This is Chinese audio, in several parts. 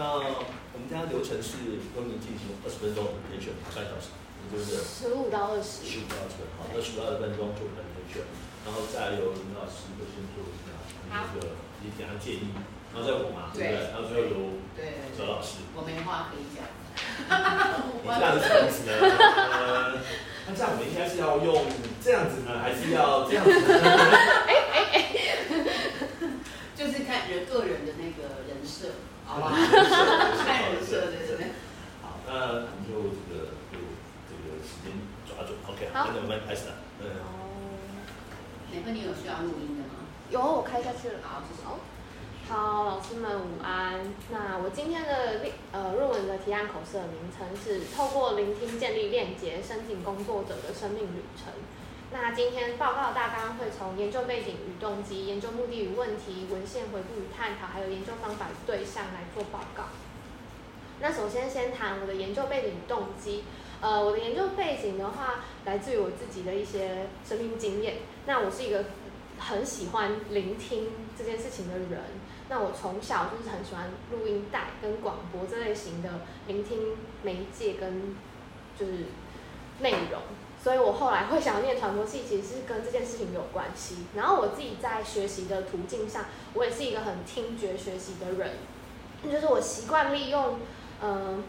那我们家流程是跟你进行二十分钟的培训，半小时，也就是十五到二十。十五到二十，好，那十五到二十分钟做培训，然后再由林老师会先做一下那个你给他建议，然后再我嘛，对不对？然后最后由哲老师。我没话可以讲。你这样是什么意思呢？呃，那这样我们应该是要用这样子呢，还是要这样子呢？哎哎哎，就是看人个人的那个人设，好吧？看人设，对对对。好，那我们就这个就这个时间抓准，OK，好，那我们开始了。嗯。哦。哪个你有需要录音的吗？有，我开下去了。好，谢谢。好，老师们午安。那我今天的呃论文的提案口试的名称是透过聆听建立链接，申请工作者的生命旅程。那今天报告大纲会从研究背景与动机、研究目的与问题、文献回顾与探讨，还有研究方法与对象来做报告。那首先先谈我的研究背景与动机。呃，我的研究背景的话，来自于我自己的一些生命经验。那我是一个很喜欢聆听这件事情的人。那我从小就是很喜欢录音带跟广播这类型的聆听媒介跟就是内容，所以我后来会想要念传播系，其实是跟这件事情有关系。然后我自己在学习的途径上，我也是一个很听觉学习的人，就是我习惯利用，嗯、呃，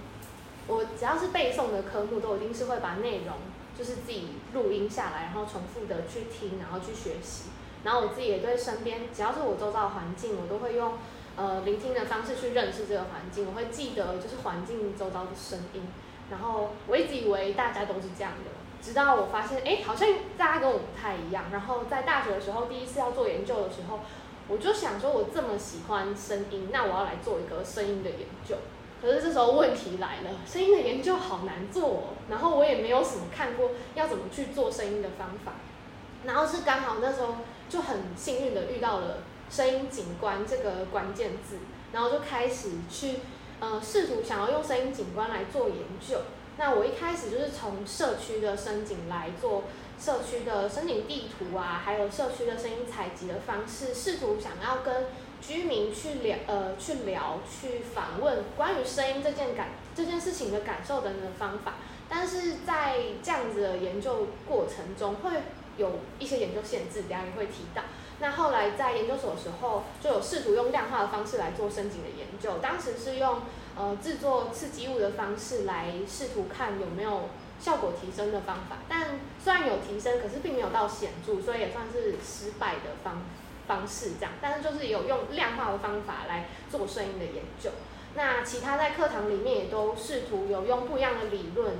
我只要是背诵的科目，都一定是会把内容就是自己录音下来，然后重复的去听，然后去学习。然后我自己也对身边，只要是我周遭的环境，我都会用呃聆听的方式去认识这个环境。我会记得就是环境周遭的声音。然后我一直以为大家都是这样的，直到我发现，哎，好像大家跟我不太一样。然后在大学的时候，第一次要做研究的时候，我就想说，我这么喜欢声音，那我要来做一个声音的研究。可是这时候问题来了，声音的研究好难做哦。然后我也没有什么看过要怎么去做声音的方法。然后是刚好那时候。就很幸运的遇到了声音景观这个关键字，然后就开始去呃试图想要用声音景观来做研究。那我一开始就是从社区的声景来做社区的声景地图啊，还有社区的声音采集的方式，试图想要跟居民去聊呃去聊去访问关于声音这件感这件事情的感受等等的方法。但是在这样子的研究过程中会。有一些研究限制，等下也会提到。那后来在研究所的时候，就有试图用量化的方式来做声景的研究。当时是用呃制作刺激物的方式来试图看有没有效果提升的方法。但虽然有提升，可是并没有到显著，所以也算是失败的方方式这样。但是就是有用量化的方法来做声音的研究。那其他在课堂里面也都试图有用不一样的理论。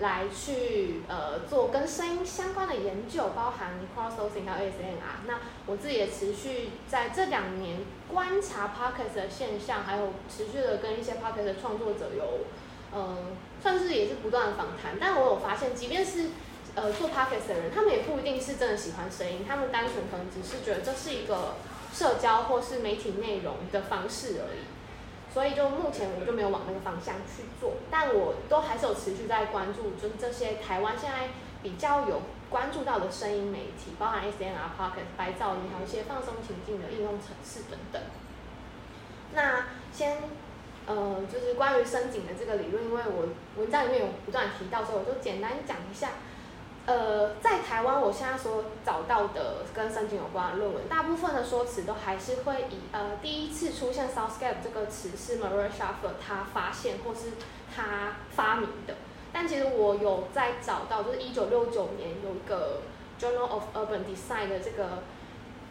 来去呃做跟声音相关的研究，包含 crowdsourcing 和 ASMR。那我自己也持续在这两年观察 podcast 的现象，还有持续的跟一些 podcast 的创作者有呃算是也是不断的访谈。但我有发现，即便是呃做 podcast 的人，他们也不一定是真的喜欢声音，他们单纯可能只是觉得这是一个社交或是媒体内容的方式而已。所以就目前我就没有往那个方向去做，但我都还是有持续在关注，就是这些台湾现在比较有关注到的声音媒体，包含 ASMR、Pocket、白噪音，还有一些放松情境的应用程式等等。那先呃，就是关于深井的这个理论，因为我文章里面有不断提到，所以我就简单讲一下。呃，在台湾，我现在所找到的跟深井有关的论文，大部分的说辞都还是会以呃第一次出现 soundscape 这个词是 Murray Schafer 他发现或是他发明的。但其实我有在找到，就是一九六九年有一个 Journal of Urban Design 的这个，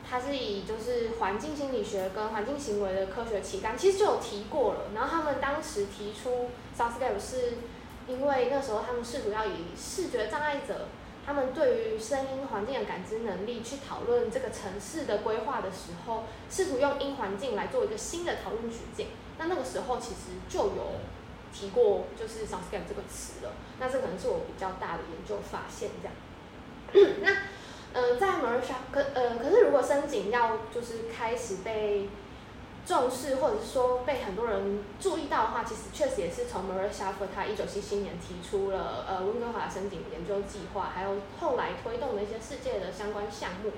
它是以就是环境心理学跟环境行为的科学期刊，其实就有提过了。然后他们当时提出 soundscape 是因为那时候他们试图要以视觉障碍者。他们对于声音环境的感知能力去讨论这个城市的规划的时候，试图用音环境来做一个新的讨论举件。那那个时候其实就有提过，就是 soundscape 这个词了。那这可能是我比较大的研究发现，这样。那呃，在 m a r s h a 可呃，可是如果声景要就是开始被重视，或者是说被很多人注意到的话，其实确实也是从 Murray Schafer 他一九七七年提出了呃温哥华声景研究计划，还有后来推动的一些世界的相关项目，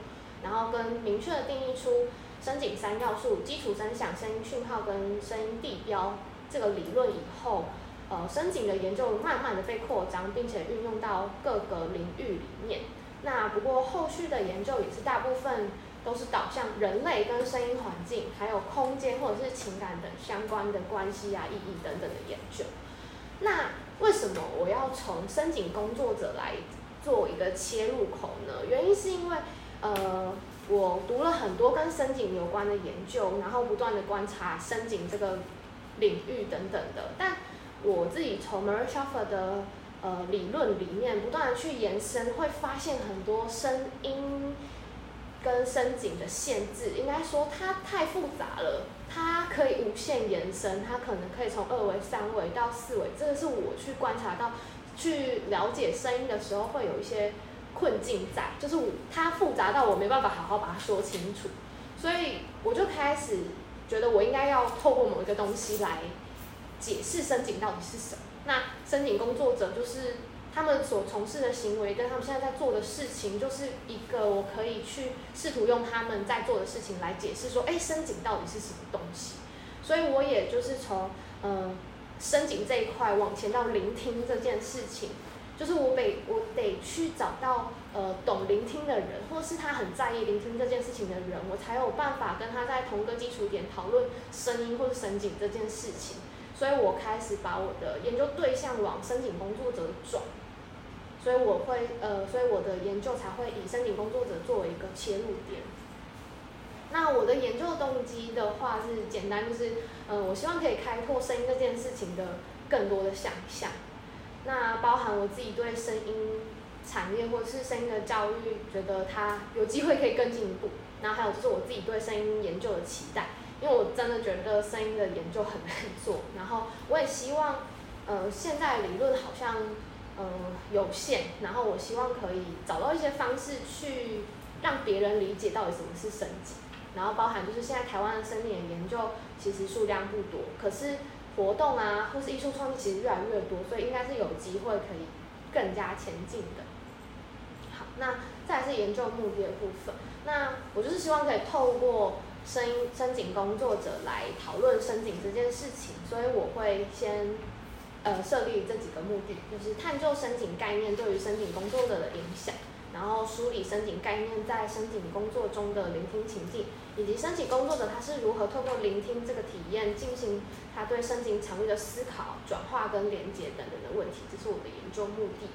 然后跟明确的定义出声景三要素：基础声响、声音讯号跟声音地标这个理论以后，呃，声景的研究慢慢的被扩张，并且运用到各个领域里面。那不过后续的研究也是大部分都是导向人类跟声音环境，还有空间或者是情感等相关的关系啊、意义等等的研究。那为什么我要从声景工作者来做一个切入口呢？原因是因为，呃，我读了很多跟声景有关的研究，然后不断的观察声景这个领域等等的。但我自己从 Murray Schafer 的呃理论里面不断的去延伸，会发现很多声音跟声景的限制，应该说它太复杂了。它可以无限延伸，它可能可以从二维、三维到四维，这个是我去观察到、去了解声音的时候会有一些困境在，就是它复杂到我没办法好好把它说清楚，所以我就开始觉得我应该要透过某一个东西来解释深井到底是什么。那深井工作者就是。他们所从事的行为跟他们现在在做的事情，就是一个我可以去试图用他们在做的事情来解释说，哎，深井到底是什么东西？所以我也就是从嗯深井这一块往前到聆听这件事情，就是我得我得去找到呃懂聆听的人，或是他很在意聆听这件事情的人，我才有办法跟他在同个基础点讨论声音或是声景这件事情。所以我开始把我的研究对象往声景工作者转。所以我会呃，所以我的研究才会以声景工作者作为一个切入点。那我的研究动机的话是简单，就是呃，我希望可以开拓声音这件事情的更多的想象。那包含我自己对声音产业或者是声音的教育，觉得它有机会可以更进一步。然后还有就是我自己对声音研究的期待，因为我真的觉得声音的研究很难做。然后我也希望呃，现在理论好像。嗯，有限。然后我希望可以找到一些方式去让别人理解到底什么是声景。然后包含就是现在台湾的声景研究其实数量不多，可是活动啊或是艺术创意其实越来越多，所以应该是有机会可以更加前进的。好，那再来是研究目的的部分。那我就是希望可以透过声音声景工作者来讨论声景这件事情，所以我会先。呃，设立这几个目的，就是探究声景概念对于声景工作者的影响，然后梳理声景概念在声景工作中的聆听情境，以及声景工作者他是如何透过聆听这个体验进行他对声景场域的思考、转化跟连接等等的问题，这是我的研究目的。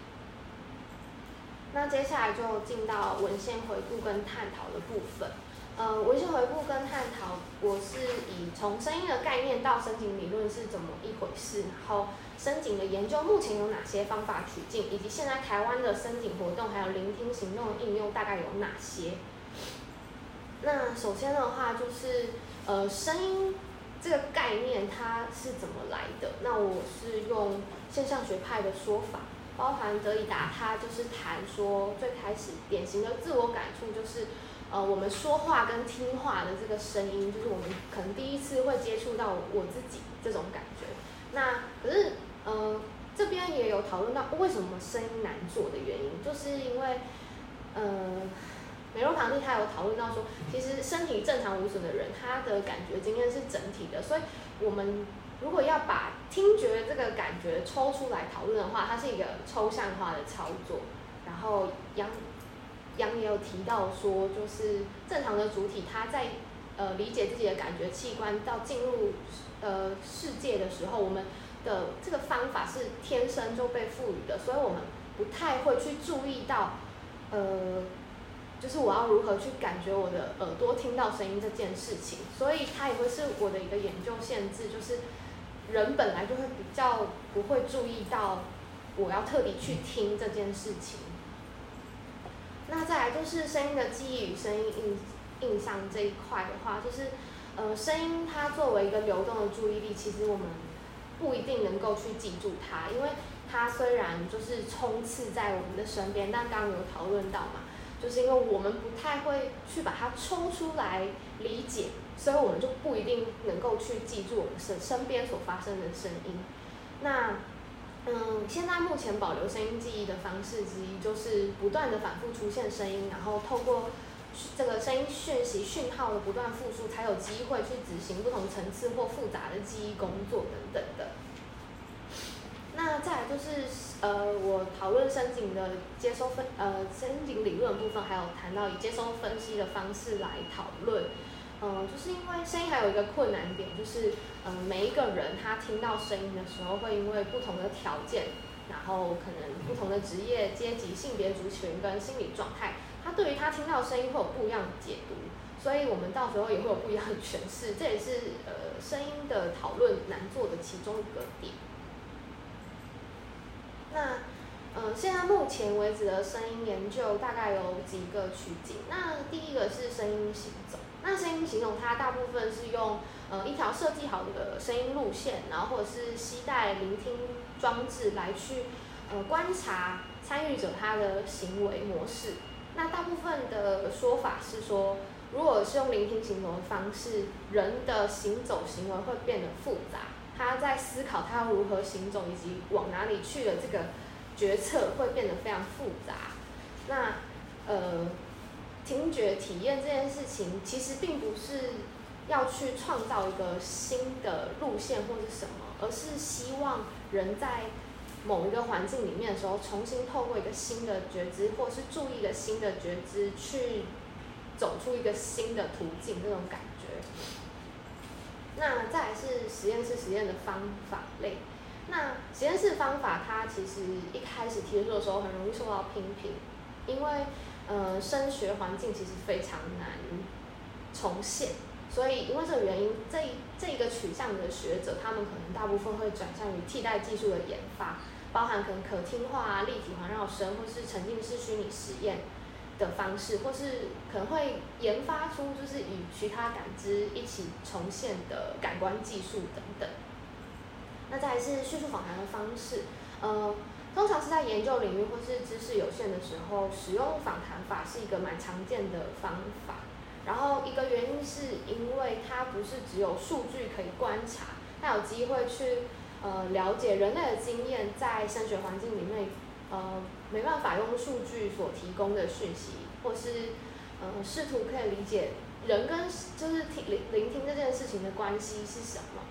那接下来就进到文献回顾跟探讨的部分。呃，文献回顾跟探讨，我是以从声音的概念到声景理论是怎么一回事，然后。声景的研究目前有哪些方法取径，以及现在台湾的声景活动还有聆听行动应用大概有哪些？那首先的话就是，呃，声音这个概念它是怎么来的？那我是用现象学派的说法，包含德里达，他就是谈说最开始典型的自我感触就是，呃，我们说话跟听话的这个声音，就是我们可能第一次会接触到我自己这种感觉。那可是。呃，这边也有讨论到为什么声音难做的原因，就是因为，呃，美洛堂弟他有讨论到说，其实身体正常无损的人，他的感觉经验是整体的，所以我们如果要把听觉这个感觉抽出来讨论的话，它是一个抽象化的操作。然后杨杨也有提到说，就是正常的主体他在呃理解自己的感觉器官到进入呃世界的时候，我们。的这个方法是天生就被赋予的，所以我们不太会去注意到，呃，就是我要如何去感觉我的耳朵听到声音这件事情，所以它也会是我的一个研究限制，就是人本来就会比较不会注意到我要特地去听这件事情。那再来就是声音的记忆与声音印印象这一块的话，就是呃，声音它作为一个流动的注意力，其实我们。不一定能够去记住它，因为它虽然就是充斥在我们的身边，但刚刚有讨论到嘛，就是因为我们不太会去把它抽出来理解，所以我们就不一定能够去记住我们身身边所发生的声音。那嗯，现在目前保留声音记忆的方式之一，就是不断的反复出现声音，然后透过这个声音讯息讯号的不断复述，才有机会去执行不同层次或复杂的记忆工作等等的。那再来就是呃，我讨论声景的接收分呃声景理论部分，还有谈到以接收分析的方式来讨论。嗯，就是因为声音还有一个困难点，就是嗯，每一个人他听到声音的时候，会因为不同的条件，然后可能不同的职业、阶级、性别族群跟心理状态，他对于他听到声音会有不一样的解读，所以我们到时候也会有不一样的诠释，这也是呃声音的讨论难做的其中一个点。那嗯，现在目前为止的声音研究大概有几个取景，那第一个是声音行走。那声音行走，它大部分是用呃一条设计好的声音路线，然后或者是携带聆听装置来去呃观察参与者他的行为模式。那大部分的说法是说，如果是用聆听行走的方式，人的行走行为会变得复杂，他在思考他如何行走以及往哪里去的这个决策会变得非常复杂。那呃。听觉体验这件事情，其实并不是要去创造一个新的路线或是什么，而是希望人在某一个环境里面的时候，重新透过一个新的觉知，或是注意一个新的觉知，去走出一个新的途径，这种感觉。那再来是实验室实验的方法类。那实验室方法，它其实一开始提出的时候，很容易受到批评，因为。呃，声学环境其实非常难重现，所以因为这个原因，这一这一个取向的学者，他们可能大部分会转向于替代技术的研发，包含可能可听化啊、立体环绕声，或是沉浸式虚拟实验的方式，或是可能会研发出就是与其他感知一起重现的感官技术等等。那再来是叙述访谈的方式，呃。通常是在研究领域或是知识有限的时候，使用访谈法是一个蛮常见的方法。然后一个原因是因为它不是只有数据可以观察，它有机会去呃了解人类的经验在声学环境里面呃没办法用数据所提供的讯息，或是呃试图可以理解人跟就是听聆聆听这件事情的关系是什么。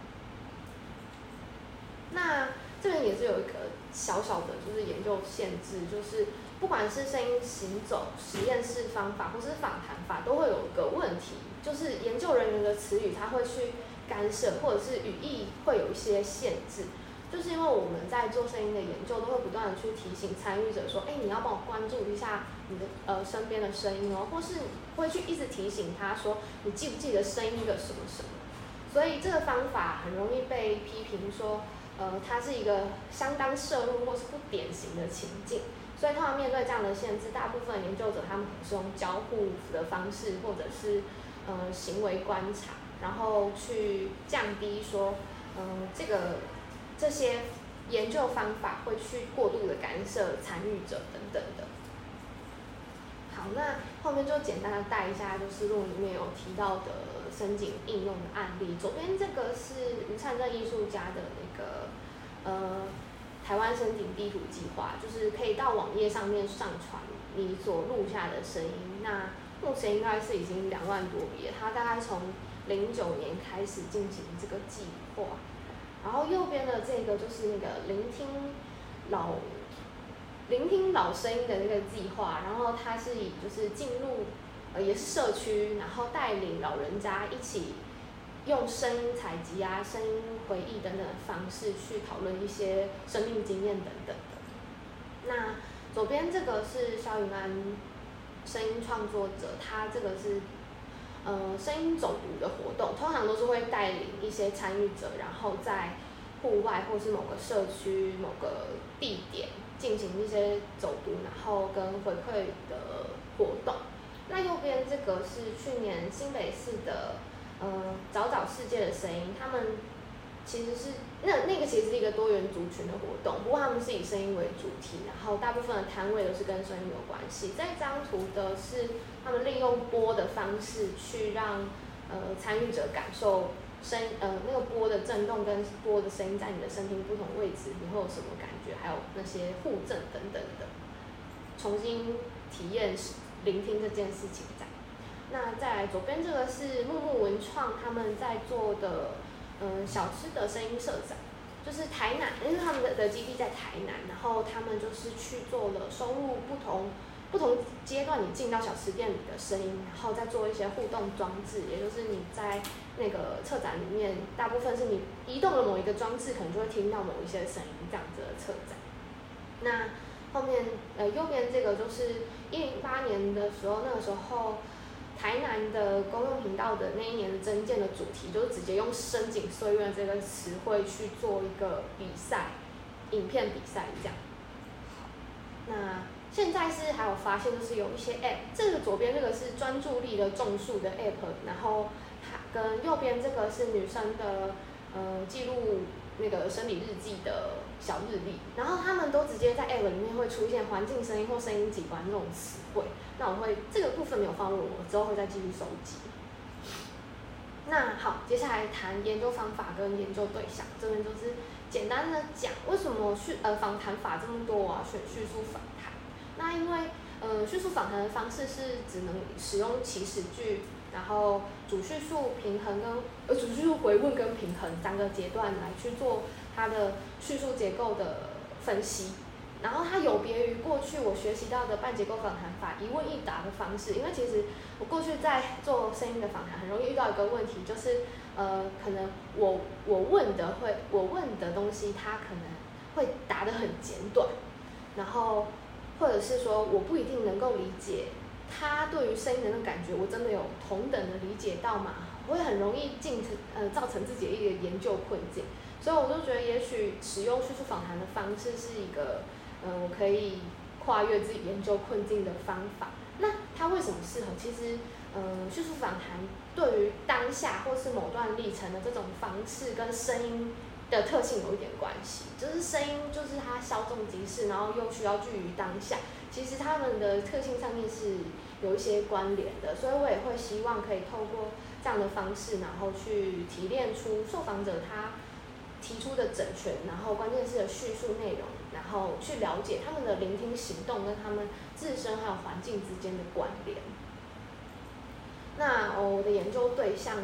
那这边也是有一个。小小的，就是研究限制，就是不管是声音行走实验室方法，或是访谈法，都会有一个问题，就是研究人员的词语他会去干涉，或者是语义会有一些限制，就是因为我们在做声音的研究，都会不断的去提醒参与者说，哎，你要帮我关注一下你的呃身边的声音哦，或是会去一直提醒他说，你记不记得声音的什么什么，所以这个方法很容易被批评说。呃，它是一个相当摄入或是不典型的情境，所以他们面对这样的限制，大部分研究者他们可是用交互的方式，或者是呃行为观察，然后去降低说，嗯、呃，这个这些研究方法会去过度的干涉参与者等等的。好，那后面就简单的带一下，就是论里面有提到的。声景应用的案例，左边这个是吴灿正艺术家的那个呃台湾声景地图计划，就是可以到网页上面上传你所录下的声音。那目前应该是已经两万多笔，他大概从零九年开始进行这个计划。然后右边的这个就是那个聆听老聆听老声音的那个计划，然后它是以就是进入。呃，也是社区，然后带领老人家一起用声音采集啊、声音回忆等等方式去讨论一些生命经验等等的。那左边这个是萧云安声音创作者，他这个是呃声音走读的活动，通常都是会带领一些参与者，然后在户外或是某个社区、某个地点进行一些走读，然后跟回馈的活动。那右边这个是去年新北市的，呃，找找世界的声音，他们其实是那那个其实是一个多元族群的活动，不过他们是以声音为主题，然后大部分的摊位都是跟声音有关系。这张图的是他们利用波的方式去让呃参与者感受声呃那个波的震动跟波的声音在你的身体不同位置你会有什么感觉，还有那些互震等等的，重新体验。聆听这件事情在，那再来左边这个是木木文创他们在做的，嗯，小吃的声音社展，就是台南，因为他们的的基地在台南，然后他们就是去做了收录不同不同阶段你进到小吃店里的声音，然后再做一些互动装置，也就是你在那个策展里面，大部分是你移动了某一个装置，可能就会听到某一些声音这样子的策展。那后面呃右边这个就是一零八年的时候，那个时候台南的公用频道的那一年的征件的主题，就是直接用“深井岁月”这个词汇去做一个比赛，影片比赛这样。那现在是还有发现，就是有一些 App，这个左边这个是专注力的种树的 App，然后它跟右边这个是女生的呃记录那个生理日记的。小日历，然后他们都直接在 App 里面会出现环境声音或声音景观这种词汇。那我会这个部分没有放入，我之后会再继续收集。那好，接下来谈研究方法跟研究对象，这边就是简单的讲为什么叙呃访谈法这么多，啊选叙述访谈。那因为呃叙述访谈的方式是只能使用祈使句，然后主叙述平衡跟呃主叙述回问跟平衡三个阶段来去做。它的叙述结构的分析，然后它有别于过去我学习到的半结构访谈法一问一答的方式，因为其实我过去在做声音的访谈，很容易遇到一个问题，就是呃，可能我我问的会我问的东西，它可能会答得很简短，然后或者是说我不一定能够理解他对于声音的那种感觉，我真的有同等的理解到吗？我会很容易进成呃造成自己的一个研究困境。所以我就觉得，也许使用叙述访谈的方式是一个，嗯，我可以跨越自己研究困境的方法。那它为什么适合？其实，嗯，叙述访谈对于当下或是某段历程的这种方式跟声音的特性有一点关系。就是声音就是它稍纵即逝，然后又需要具于当下。其实它们的特性上面是有一些关联的。所以我也会希望可以透过这样的方式，然后去提炼出受访者他。提出的整全，然后关键是的叙述内容，然后去了解他们的聆听行动跟他们自身还有环境之间的关联。那，我的研究对象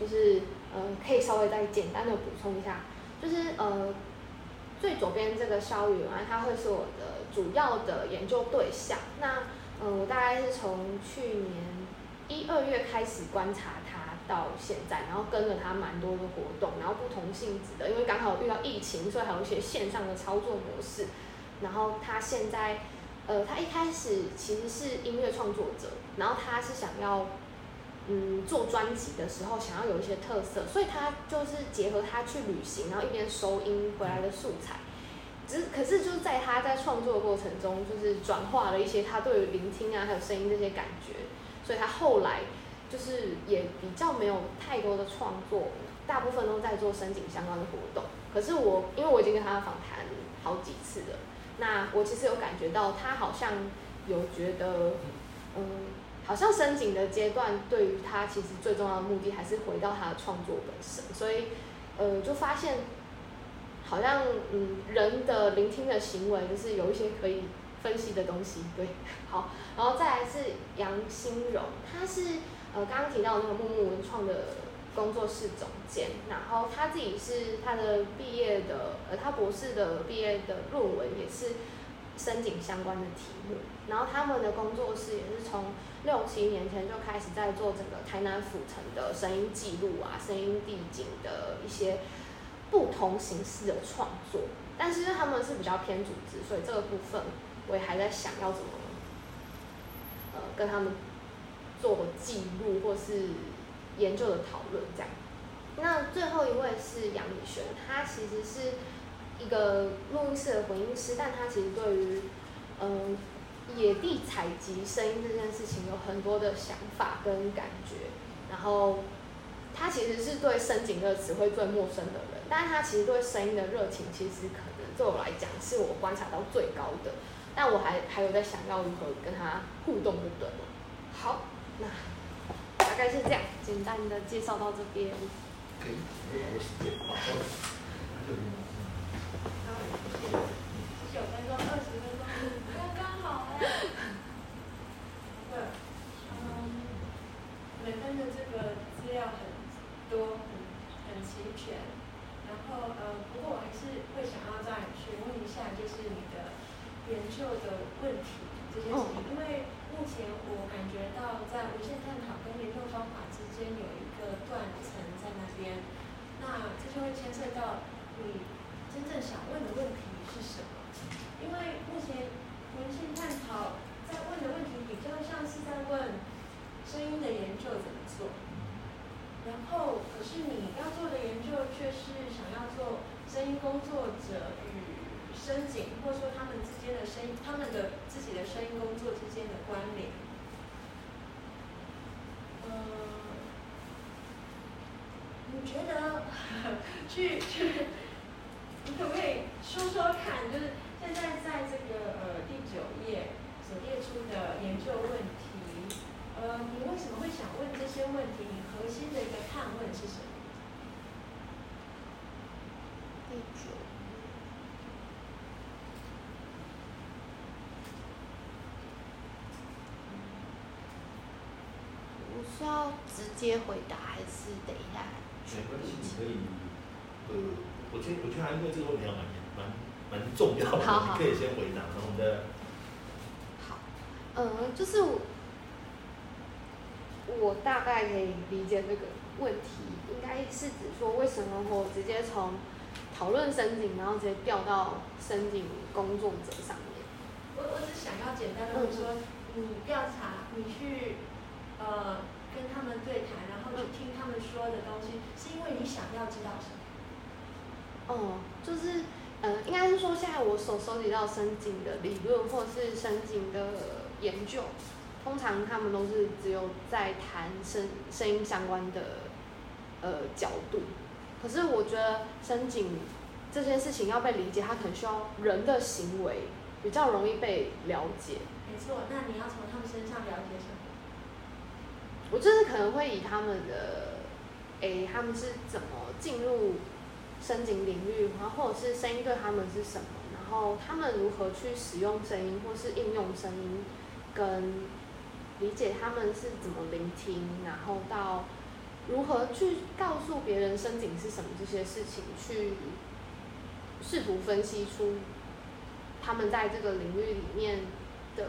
就是呃，可以稍微再简单的补充一下，就是呃，最左边这个萧宇文，他会是我的主要的研究对象。那嗯、呃，我大概是从去年一二月开始观察。到现在，然后跟了他蛮多的活动，然后不同性质的，因为刚好遇到疫情，所以还有一些线上的操作模式。然后他现在，呃，他一开始其实是音乐创作者，然后他是想要，嗯，做专辑的时候想要有一些特色，所以他就是结合他去旅行，然后一边收音回来的素材。只可是就在他在创作的过程中，就是转化了一些他对于聆听啊还有声音这些感觉，所以他后来。就是也比较没有太多的创作，大部分都在做深井相关的活动。可是我因为我已经跟他访谈好几次了，那我其实有感觉到他好像有觉得，嗯，好像深井的阶段对于他其实最重要的目的还是回到他的创作本身。所以，呃，就发现好像嗯人的聆听的行为就是有一些可以分析的东西。对，好，然后再来是杨新荣，他是。呃，刚刚提到那个木木文创的工作室总监，然后他自己是他的毕业的，呃，他博士的毕业的论文也是声景相关的题目，然后他们的工作室也是从六七年前就开始在做整个台南府城的声音记录啊、声音地景的一些不同形式的创作，但是他们是比较偏组织，所以这个部分我也还在想要怎么，呃，跟他们。做记录或是研究的讨论，这样。那最后一位是杨宇轩，他其实是一个录音室的混音师，但他其实对于嗯野地采集声音这件事情有很多的想法跟感觉。然后他其实是对声景这个词汇最陌生的人，但是他其实对声音的热情，其实可能对我来讲是我观察到最高的。但我还还有在想要如何跟他互动，就对了。好。那大概是这样，简单的介绍到这边。可以，没有时间。分钟，二十分钟，刚刚好哎。对，嗯，的资料很多，很很齐全。然后呃，不过我还是会想要再询问一下，就是你的研究的问题这些事情，因为目前我感觉到在无限探讨跟研究方法之间有一个断层在那边，那这就会牵涉到你真正想问的问题是什么？因为目前无限探讨在问的问题比较像是在问声音的研究怎么做。然后，可是你要做的研究却是想要做声音工作者与声景，或者说他们间的声音，他们的自己的声音工作之间的关联。嗯，你觉得 去去，你可不可以说说看？就是现在在这个呃第九页所列出的研究问题，呃，你为什么会想问这些问题？核心的一个探问是什么？第九，要直接回答还是等一下？没关系，你可以。呃，我觉我觉得因为这个问题蛮蛮蛮重要的，好好，你可以先回答，然后我们再。好，嗯、呃，就是我。我大概可以理解这个问题，应该是指说为什么我直接从讨论申请，然后直接调到申请工作者上面。我我只想要简单的说，你调查，你去呃跟他们对谈，然后去听他们说的东西，是因为你想要知道什么？哦、嗯，就是呃，应该是说现在我所收集到深井的理论，或是深井的研究。通常他们都是只有在谈声声音相关的呃角度，可是我觉得深井这件事情要被理解，它可能需要人的行为比较容易被了解。没错，那你要从他们身上了解什么？我就是可能会以他们的，诶，他们是怎么进入声景领域，然后或者是声音对他们是什么，然后他们如何去使用声音，或是应用声音跟。理解他们是怎么聆听，然后到如何去告诉别人声景是什么这些事情，去试图分析出他们在这个领域里面的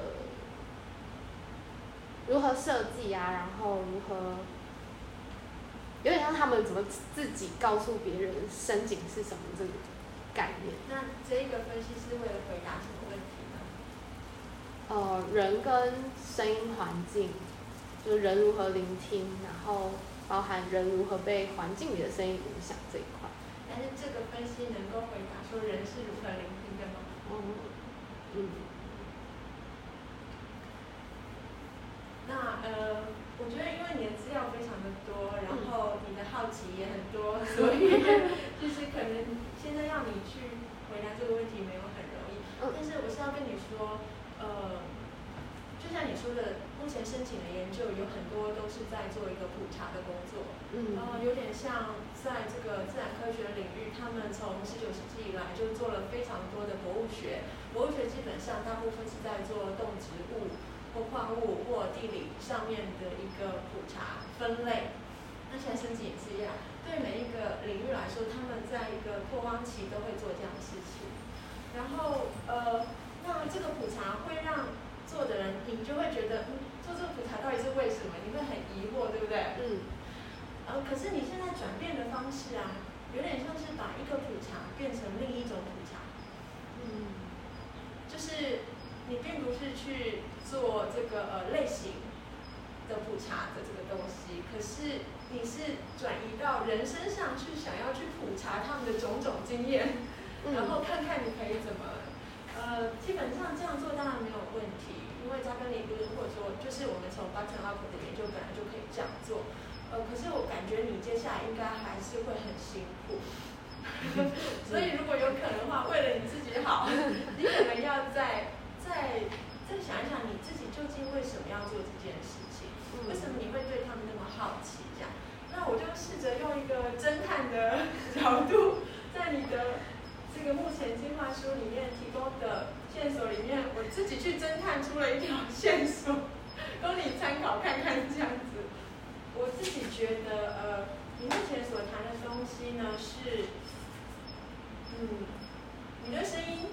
如何设计啊，然后如何有点像他们怎么自己告诉别人声景是什么这个概念。那这个分析是为了回答什么问题呢？呃，人跟声音环境，就是人如何聆听，然后包含人如何被环境里的声音影响这一块。但是这个分析能够回答说人是如何聆听的吗？嗯嗯。那呃，我觉得因为你的资料非常的多，然后你的好奇也很多，所以就是可能现在要你去回答这个问题没有很容易。但是我是要跟你说。呃，就像你说的，目前申请的研究有很多都是在做一个普查的工作，嗯，然后有点像在这个自然科学领域，他们从十九世纪以来就做了非常多的博物学，博物学基本上大部分是在做动植物或矿物或地理上面的一个普查分类。那现在申请也是一样，对每一个领域来说，他们在一个拓荒期都会做这样的事情，然后呃。那这个普查会让做的人，你就会觉得，嗯，做这个普查到底是为什么？你会很疑惑，对不对？嗯。呃，可是你现在转变的方式啊，有点像是把一个普查变成另一种普查。嗯。就是你并不是去做这个呃类型的普查的这个东西，可是你是转移到人身上去，想要去普查他们的种种经验，然后看看你可以怎么。呃，基本上这样做当然没有问题，因为扎根理论或者说就是我们从 bottom up 的研究本来就可以这样做。呃，可是我感觉你接下来应该还是会很辛苦，所以如果有可能的话，为了你自己好，你可能要再再再想一想你自己究竟为什么要做这件事情，为什么你会对他们那么好奇？这样，那我就试着用一个侦探的 角度，在你的。这个目前计划书里面提供的线索里面，我自己去侦探出了一条线索，供你参考看看。这样子，我自自己觉得，呃，你目前所谈的东西呢是，嗯，你对声音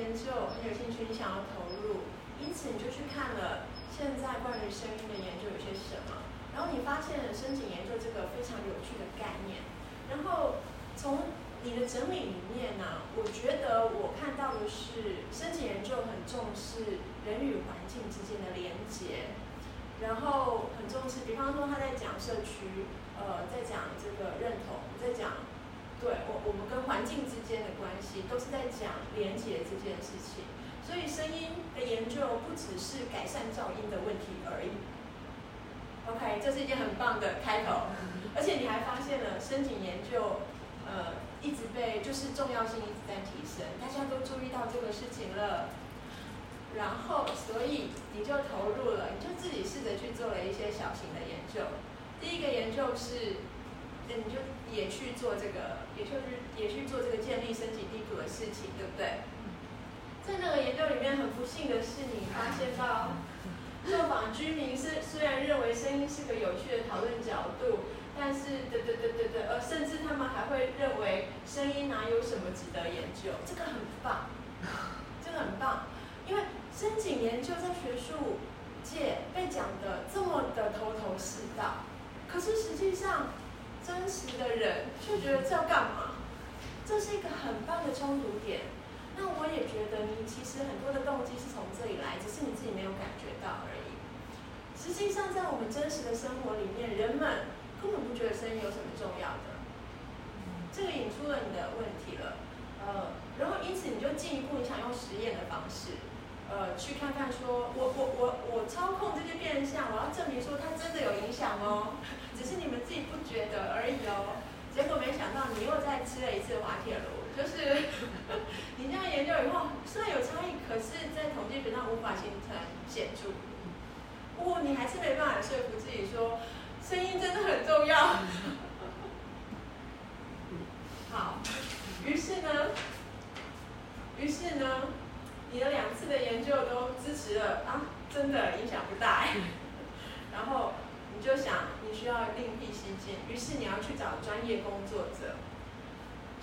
研究很有兴趣，你想要投入，因此你就去看了现在关于声音的研究有些什么，然后你发现了声景研究这个非常有趣的概念，然后从你的整理里面呢，我觉得我看到的是声景研究很重视人与环境之间的连接。然后很重视，比方说他在讲社区，呃，在讲这个认同，在讲对我我们跟环境之间的关系，都是在讲连接这件事情。所以声音的研究不只是改善噪音的问题而已。OK，这是一件很棒的开头，而且你还发现了声景研究，呃，一直被就是重要性一直在提升，大家都注意到这个事情了。然后，所以你就投入了，你就自己试着去做了一些小型的研究。第一个研究是，你就也去做这个，也就是也去做这个建立声景地图的事情，对不对？在那个研究里面，很不幸的是，你发现到受访居民是虽然认为声音是个有趣的讨论角度，但是，对对对对对，呃，甚至他们还会认为声音哪有什么值得研究？这个很棒，这个很棒，因为。声景研究在学术界被讲得这么的头头是道，可是实际上真实的人却觉得这要干嘛？这是一个很棒的冲突点。那我也觉得你其实很多的动机是从这里来，只是你自己没有感觉到而已。实际上，在我们真实的生活里面，人们根本不觉得声音有什么重要的。这个引出了你的问题了，呃，然后因此你就进一步你想用实验的方式。呃，去看看说，我我我我操控这些变相，我要证明说它真的有影响哦，只是你们自己不觉得而已哦。结果没想到你又再吃了一次滑铁卢，就是你这样研究以后，虽然有差异，可是在统计学上无法形成显著。不过你还是没办法说服自己说，声音真的很重要。好，于是呢，于是呢。你的两次的研究都支持了啊，真的影响不大。然后你就想，你需要另辟蹊径，于是你要去找专业工作者。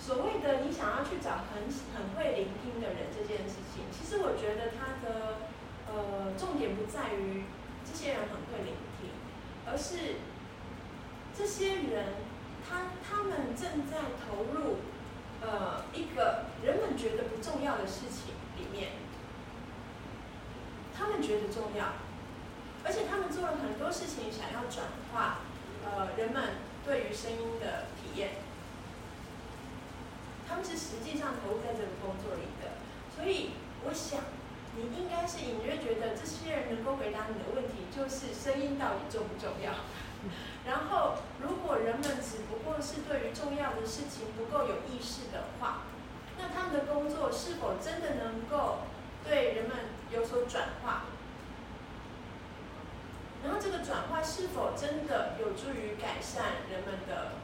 所谓的你想要去找很很会聆听的人这件事情，其实我觉得它的呃重点不在于这些人很会聆听，而是这些人他他们正在投入呃一个人们觉得不重要的事情里面。他们觉得重要，而且他们做了很多事情，想要转化呃人们对于声音的体验。他们是实际上投入在这个工作里的，所以我想你应该是隐约觉得这些人能够回答你的问题，就是声音到底重不重要。然后，如果人们只不过是对于重要的事情不够有意识的话，那他们的工作是否真的能够对人们有所转化，然后这个转化是否真的有助于改善人们的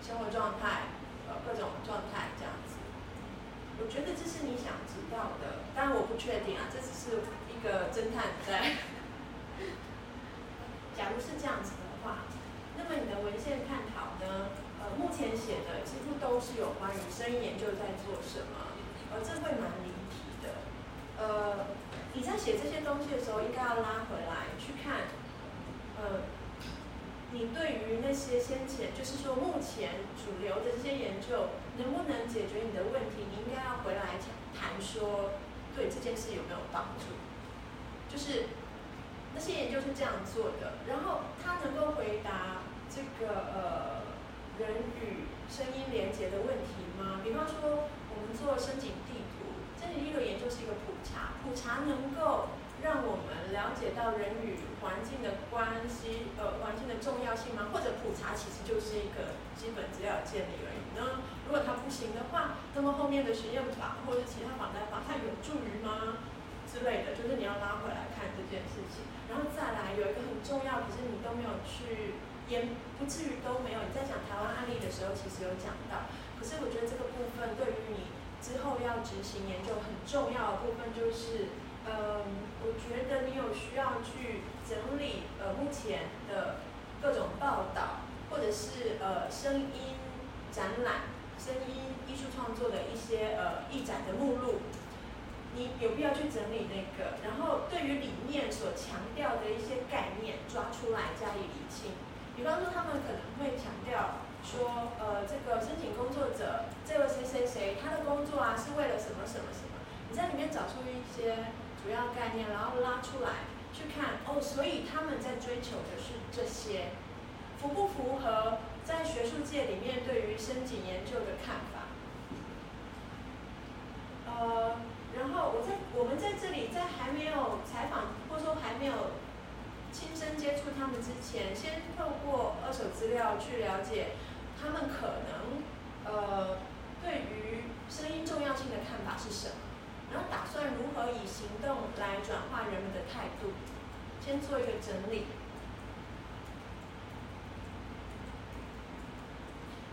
生活状态，各种状态这样子？我觉得这是你想知道的，当然我不确定啊，这只是一个侦探在。假如是这样子的话，那么你的文献探讨呢？呃，目前写的几乎都是有关于声音研究在做什么，而这会蛮离题的，呃。你在写这些东西的时候，应该要拉回来去看，呃，你对于那些先前，就是说目前主流的这些研究能不能解决你的问题，你应该要回来谈说，对这件事有没有帮助？就是那些研究是这样做的，然后他能够回答这个呃人与声音连接的问题吗？比方说，我们做声景地图。深井地图研究是一个普查，普查能够让我们了解到人与环境的关系，呃，环境的重要性吗？或者普查其实就是一个基本资料建立而已那？如果它不行的话，那么后面的实验法或者其他访谈法，它有助于吗？之类的，就是你要拉回来看这件事情，然后再来有一个很重要，可是你都没有去，也不至于都没有。你在讲台湾案例的时候，其实有讲到，可是我觉得这个部分对于你。之后要执行研究很重要的部分就是，嗯，我觉得你有需要去整理呃目前的各种报道，或者是呃声音展览、声音艺术创作的一些呃艺展的目录，你有必要去整理那个，然后对于里面所强调的一些概念抓出来加以厘清。比方说，他们可能会强调说，呃，这个申请工作者这位谁谁谁，他的工作啊是为了什么什么什么，你在里面找出一些主要概念，然后拉出来去看，哦，所以他们在追求的是这些，符不符合在学术界里面对于申请研究的看法？呃，然后我在我们在这里在还没有采访或者说还没有。亲身接触他们之前，先透过二手资料去了解他们可能呃对于声音重要性的看法是什么，然后打算如何以行动来转化人们的态度，先做一个整理。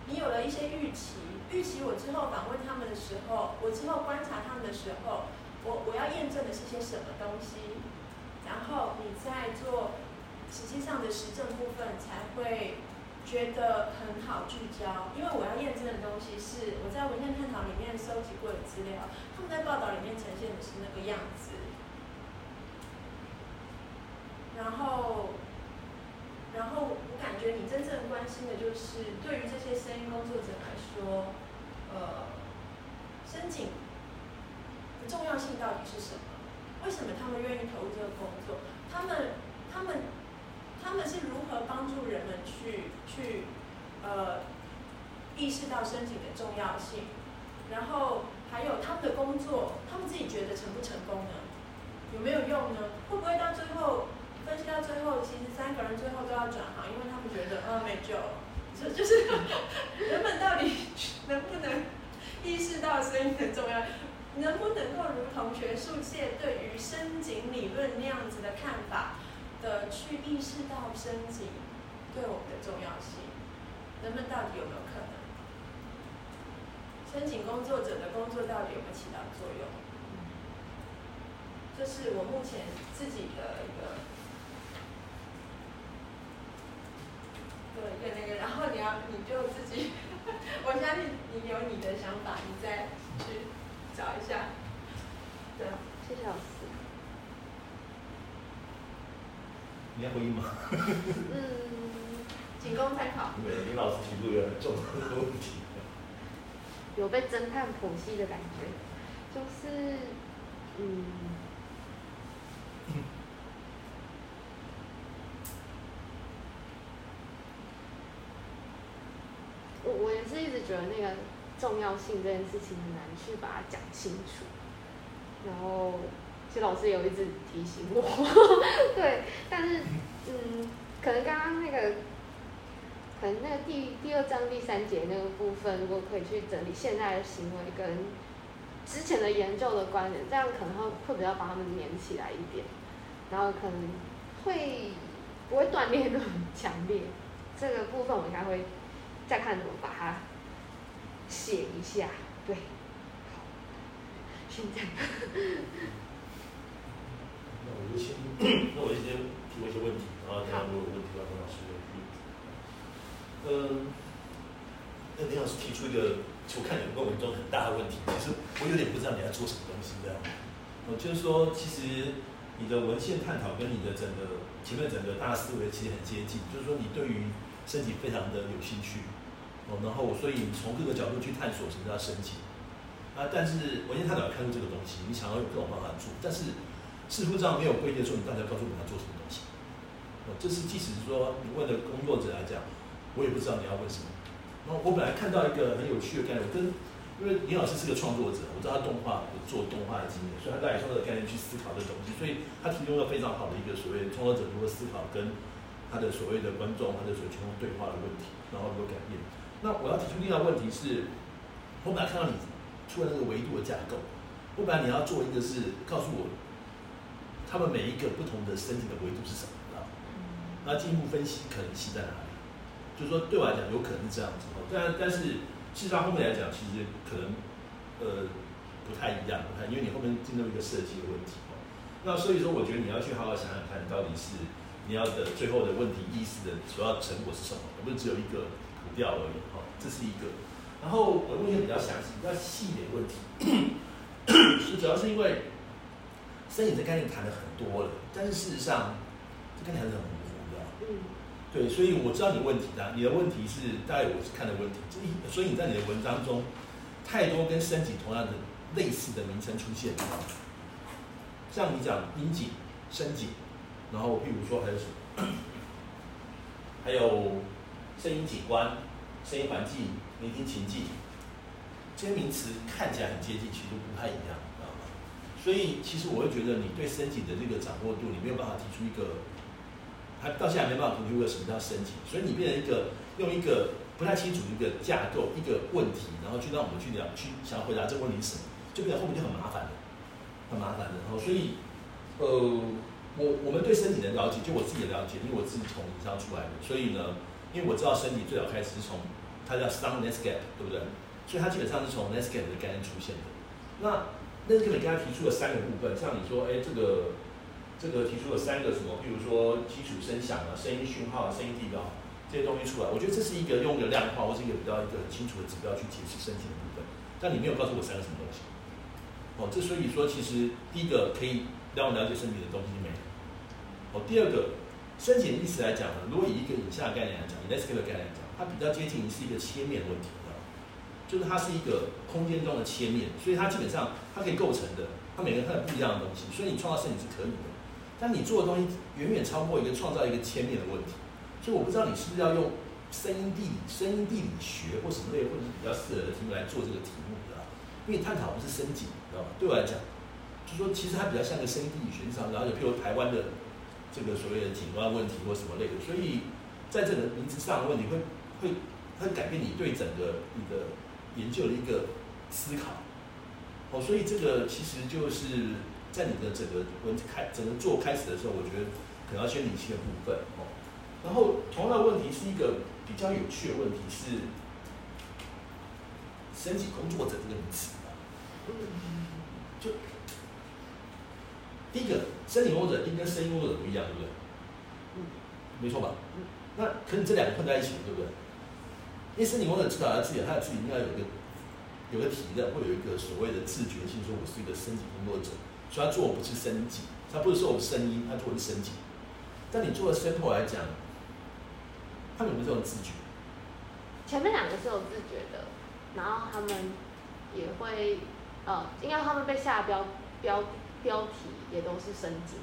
你有了一些预期，预期我之后访问他们的时候，我之后观察他们的时候，我我要验证的是些什么东西？然后你在做实际上的实证部分，才会觉得很好聚焦。因为我要验证的东西是我在文献收集过的资料，他们在报道里面呈现的是那个样子。然后，然后我感觉你真正关心的就是，对于这些声音工作者来说，呃，申请的重要性到底是什么？为什么他们愿意投入这个工作？他们、他们、他们是如何帮助人们去去呃意识到申请的重要性？然后还有他们的工作，他们自己觉得成不成功呢？有没有用呢？会不会到最后分析到最后，其实三个人最后都要转行，因为他们觉得啊没救了。这就是 人们到底能不能意识到声音的重要？能不能够如同学术界对于深井理论那样子的看法的去意识到深井对我们的重要性？人们到底有没有可能？声景工作者的工作到底有没有起到作用？这是我目前自己的一个，对一个那个，然后你要你就自己，我相信你有你的想法，你再去。找一下，对，谢谢老师。你要回应吗？嗯，仅供参考。对，林老师提出一个很重要的问题。有被侦探剖析的感觉，就是，嗯，我我也是一直觉得那个。重要性这件事情很难去把它讲清楚，然后其实老师也有一直提醒我，对，但是嗯，可能刚刚那个，可能那个第第二章第三节那个部分，如果可以去整理现在的行为跟之前的研究的观点，这样可能会会比较把他们连起来一点，然后可能会不会断裂那么强烈，这个部分我应该会再看怎么把它。写一下，对，好，现在。那我就先，那我就先提一些问题，然后大家如果有问题的话，跟老师。嗯，那林老师提出一个，我看有个文中很大的问题，其实我有点不知道你要做什么东西这样。我就是说，其实你的文献探讨跟你的整个前面整个大思维其实很接近，就是说你对于身体非常的有兴趣。哦然后，所以你从各个角度去探索什么叫身体啊？但是文献探讨看出这个东西，你想要有各种方法做，但是似乎这样没有规定说你大家告诉我们要做什么东西。哦，这是即使是说你问的工作者来讲，我也不知道你要问什么。然后我本来看到一个很有趣的概念，跟因为林老师是个创作者，我知道他动画有做动画的经验，所以他带创作的概念去思考这东西，所以他提供了非常好的一个所谓创作者如何思考跟他的所谓的观众他的所谓群众对话的问题，然后如何改变。那我要提出另外一个问题是，我本来看到你出了那个维度的架构，我本来你要做一个是告诉我，他们每一个不同的身体的维度是什么，啊？那进一步分析可能性在哪里？就是说对我来讲有可能是这样子，但但是事实上后面来讲其实可能呃不太一样，不太，因为你后面进入一个设计的问题哦。那所以说我觉得你要去好好想想看，到底是你要的最后的问题意识的主要成果是什么，而不是只有一个谱调而已。哈，这是一个。然后我问一个比较详细、比较细的问题，是主要是因为声景这概念谈的很多了，但是事实上这概念还是很。对，所以我知道你问题的，你的问题是大概我是看的问题，所以你在你的文章中太多跟声景同样的类似的名称出现，像你讲音景、声景，然后譬如说还有什么，还有声音景观、声音环境。聆听情境，这些名词看起来很接近，其实不太一样，知道吗？所以其实我会觉得你对声景的这个掌握度，你没有办法提出一个，还到现在没办法评估为什么叫声景，所以你变成一个用一个不太清楚的一个架构一个问题，然后去让我们去聊去想要回答这个问题是什么，就变成后面就很麻烦了，很麻烦的。然后所以，呃，我我们对身体的了解，就我自己的了解，因为我自己从营商出来的，所以呢，因为我知道身体最早开始是从。它叫 Sound Landscape，对不对？所以它基本上是从 n e s c a p 的概念出现的。那 Landscape 刚才提出了三个部分，像你说，哎，这个这个提出了三个什么？比如说基础声响啊、声音讯号啊、声音地标这些东西出来。我觉得这是一个用一个量化或是一个比较一个很清楚的指标去解释声景的部分。但你没有告诉我三个什么东西。哦，这所以说其实第一个可以让我了解声景的东西没有。哦，第二个声景的意思来讲呢，如果以一个影像的概念来讲，以 Landscape 的概念来讲。它比较接近于是一个切面问题，就是它是一个空间中的切面，所以它基本上它可以构成的，它每个人它有不一样的东西，所以你创造声景是可以的。但你做的东西远远超过一个创造一个千面的问题，所以我不知道你是不是要用声音地理、声音地理学或什么类，或者是比较适合的题目来做这个题目的，因为探讨不是声景，知道吧？对我来讲，就说其实它比较像个声音地理学上，然后有譬如台湾的这个所谓的景观问题或什么类的，所以在这个名字上的问题会。会会改变你对整个你的研究的一个思考，哦，所以这个其实就是在你的整个文开整个做开始的时候，我觉得可能要先理清的部分哦。然后同样的问题是一个比较有趣的问题是，申请工作者这个名词，就第一个申请工作者应该跟声音工作者不一样，对不对？嗯，没错吧？那可能这两个混在一起，对不对？因为申请工作者知道他自己，他自己应该有一个有个体认，会有一个所谓的自觉性，说我是一个声景工作者，所以他做的不是声景，他不是说我声音，他做的是声景。但你做的声后来讲，他们有没有这种自觉？前面两个是有自觉的，然后他们也会呃，应该他们被下标标标题也都是升级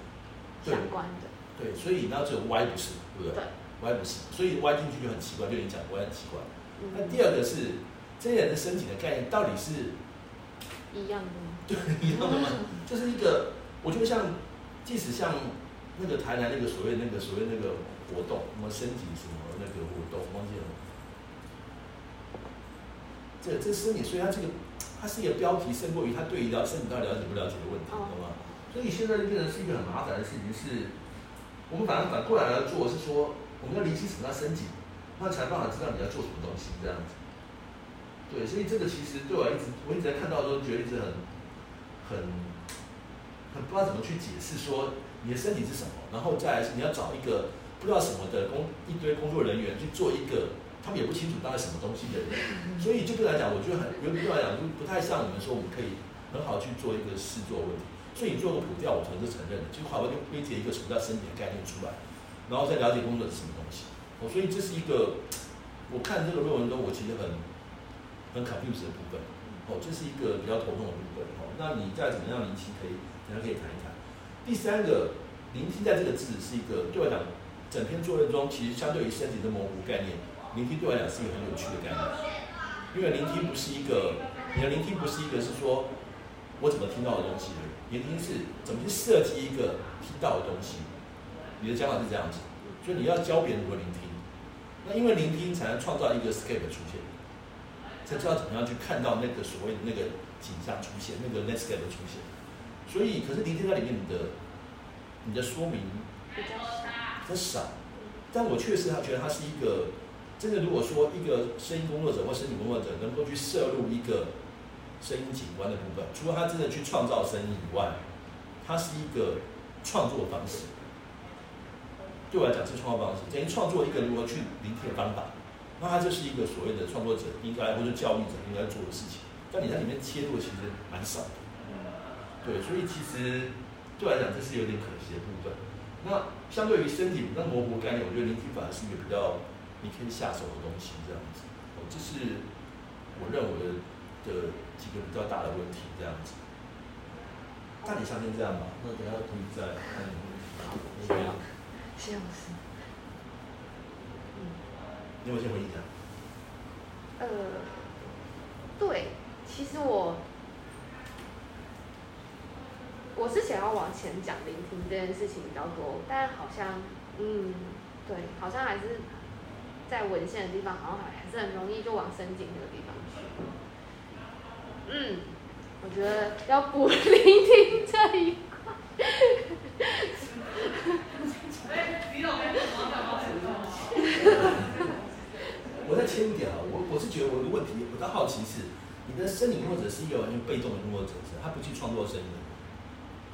相关的。对，所以那只有 Y 不是，对不对？对。Y 不是，所以 Y 进去就很奇怪，就你讲 Y 很奇怪。那第二个是，这些人的声景的概念到底是一样的吗？对，一样的吗？就是一个，我觉得像，即使像那个台南那个所谓那个所谓那个活动，什么身体什么那个活动，忘记了。这、这声景，所以它这个它是一个标题，胜过于它对于了身体到底了解不了解的问题，懂吗？所以现在就变成是一个很麻烦的事情，是我们反而反过来来做，是说我们要理清什么叫声景。那才办法知道你要做什么东西，这样子。对，所以这个其实对我一直，我一直在看到的时候，觉得一直很、很、很不知道怎么去解释，说你的身体是什么，然后再来是你要找一个不知道什么的工一堆工作人员去做一个他们也不清楚大概什么东西的人，所以就对来讲，我觉得很，对我来讲就不太像你们说我们可以很好去做一个试做问题。所以你做个谱调，我可能承认的，就好好就归结一个什么叫身体的概念出来，然后再了解工作是什么东西。哦，所以这是一个，我看这个论文中，我其实很很 confuse 的部分。哦，这是一个比较头痛的部分。哦，那你再怎么样聆听，可以，大家可以谈一谈。第三个，聆听在这个字是一个对我来讲，整篇作业中其实相对于身体的模糊概念，聆听对我来讲是一个很有趣的概念。因为聆听不是一个，你的聆听不是一个是说我怎么听到的东西，聆听是怎么去设计一个听到的东西。你的讲法是这样子。所以你要教别人如何聆听，那因为聆听才能创造一个 scape 出现，才知道怎么样去看到那个所谓的那个景象出现，那个 landscape 出现。所以，可是聆听在里面你的你的说明比较少，比较少。但我确实他觉得他是一个真的，如果说一个声音工作者或声音工作者能够去摄入一个声音景观的部分，除了他真的去创造声音以外，他是一个创作方式。对我来讲是创作方式，等于创作一个如何去聆听的方法。那它就是一个所谓的创作者应该或者教育者应该做的事情，但你在里面切入其实蛮少的。对，所以其实对我来讲这是有点可惜的部分。那相对于身体那模糊概念，我觉得灵体反而是一个比较你可以下手的东西，这样子。哦，这是我认为的几个比较大的问题，这样子。那你相信这样吧。那等下可以再看。好，谢谢。谢老师。你有先回应一下。呃，对，其实我。我是想要往前讲聆听这件事情比较多，但好像，嗯，对，好像还是在文献的地方，好像还还是很容易就往深井那个地方去。嗯，我觉得要补 聆听这一块。切一点啊，我我是觉得我的问题，我的好奇是，你的声音工作者是一个完全被动的工作者，是他不去创作声音的。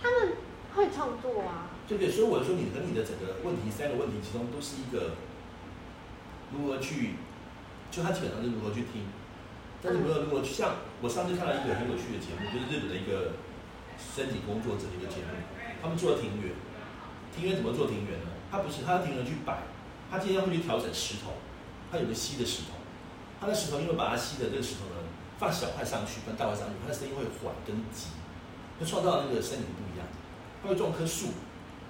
他们会创作啊，对不对？所以我说，你和你的整个问题三个问题，其中都是一个如何去，就他基本上是如何去听，但是没有如何去像我上次看到一个很有趣的节目，就是日本的一个声景工作者的一个节目，他们做庭园，庭园怎么做庭园呢？他不是他的庭园去摆，他今天会去调整石头，它有个吸的石头，它的石头因为把它吸的这个石头呢，放小块上去，放大块上去，它的声音会缓跟急，就创造那个声音不一样。它会种棵树，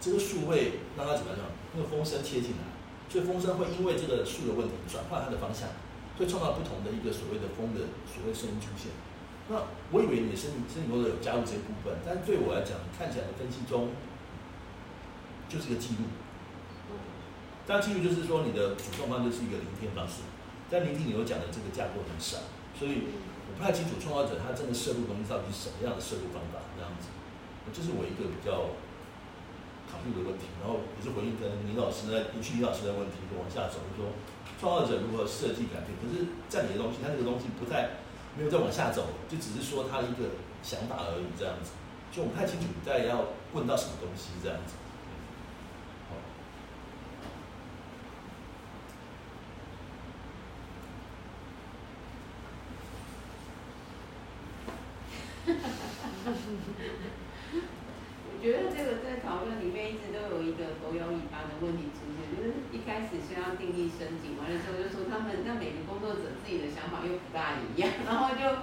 这个树会让它怎么样？那个风声切进来，所以风声会因为这个树的问题转换它的方向，会创造不同的一个所谓的风的所谓声音出现。那我以为你的声音声音工作者有加入这一部分，但对我来讲，看起来的分析中就是个记录。但记录就是说你的主动方就是一个聆听方式，在聆听你有讲的这个架构很少，所以我不太清楚创造者他真的摄入东西到底是什么样的摄入方法这样子。这是我一个比较考虑的问题，然后也是回应跟林老师的，延续林老师的问题，就往下走，就说创造者如何设计改变，可是在你的东西，他这个东西不再没有再往下走，就只是说他一个想法而已，这样子，就我不太清楚你在要问到什么东西，这样子。我觉得这个在讨论里面一直都有一个狗咬尾巴的问题出现，就是一开始先要定义深井，完了之后就说他们那每个工作者自己的想法又不大一样，然后就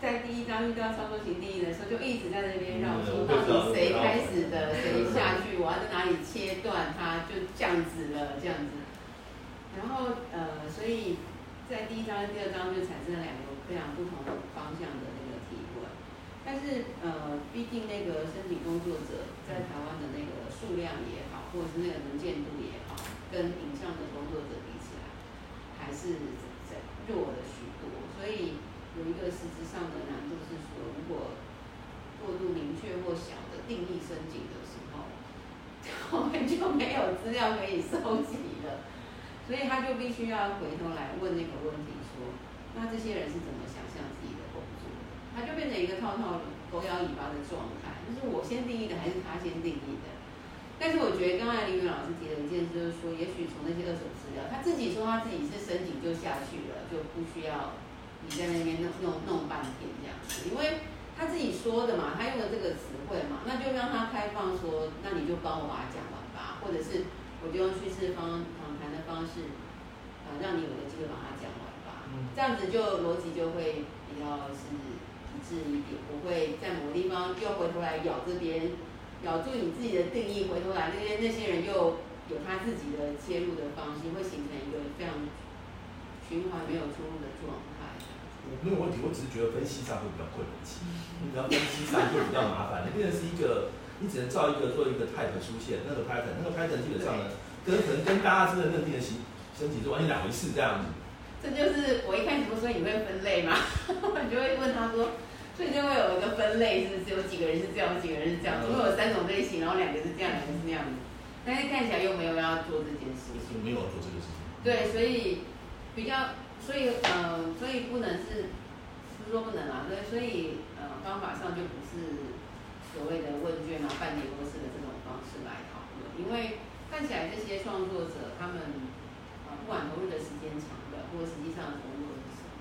在第一章遇到操作型定义的时候，就一直在那边绕说到底谁开始的，谁下去，我要在哪里切断它，就这样子了，这样子。然后呃，所以在第一章跟第二章就产生了两个非常不同的方向的那个提问。但是呃，毕竟那个申请工作者在台湾的那个数量也好，或者是那个能见度也好，跟影像的工作者比起来，还是在弱了许多。所以有一个实质上的难度是说，如果过度明确或小的定义深井的时候，我们就没有资料可以收集了。所以他就必须要回头来问那个问题说：那这些人是怎么？想象自己的工作？他就变成一个套套狗咬尾巴的状态，就是我先定义的还是他先定义的？但是我觉得刚才林云老师提了一件事，就是说，也许从那些二手资料，他自己说他自己是申请就下去了，就不需要你在那边弄弄弄半天这样子，因为他自己说的嘛，他用的这个词汇嘛，那就让他开放说，那你就帮我把它讲完吧，或者是我就用叙事方访谈的方式，啊，让你有个机会把它讲完吧，这样子就逻辑就会比较是。一致一点，不会在某个地方又回头来咬这边，咬住你自己的定义，回头来那些那些人又有他自己的切入的方式，会形成一个非常循环没有出路的状态。我没有问题，我只是觉得分析上会比较困难，你只要分析上会比较麻烦，你变成是一个，你只能造一个做一个 type 出现，那个 pattern，那个 pattern 基本上呢，跟可能跟大家真的认定的形身体是完全两回事这样子。这就是我一开始不是说你会分类吗？你就会问他说。所以就会有一个分类，是不是有几个人是这样，有几个人是这样，总共有三种类型，然后两个是这样，两个是那样的。但是看起来又没有要做这件事情，没有要做这个事情。对，所以比较，所以呃，所以不能是，不是说不能啊，对，所以呃，方法上就不是所谓的问卷啊、半结构式的这种方式来讨论，因为看起来这些创作者他们啊，不管投入的时间长的，或者实际上投入的是什么，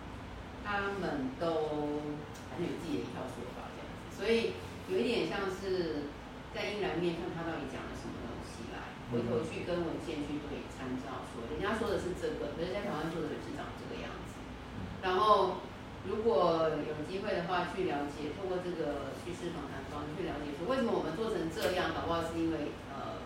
他们都有自己的一套说法这样子，所以有一点像是在阴然面看他到底讲了什么东西来，回头去跟文献去对参照，说人家说的是这个，可是在台湾做的是长这个样子，然后。如果有机会的话，去了解，透过这个叙事访谈方去了解，说为什么我们做成这样，搞不好是因为呃，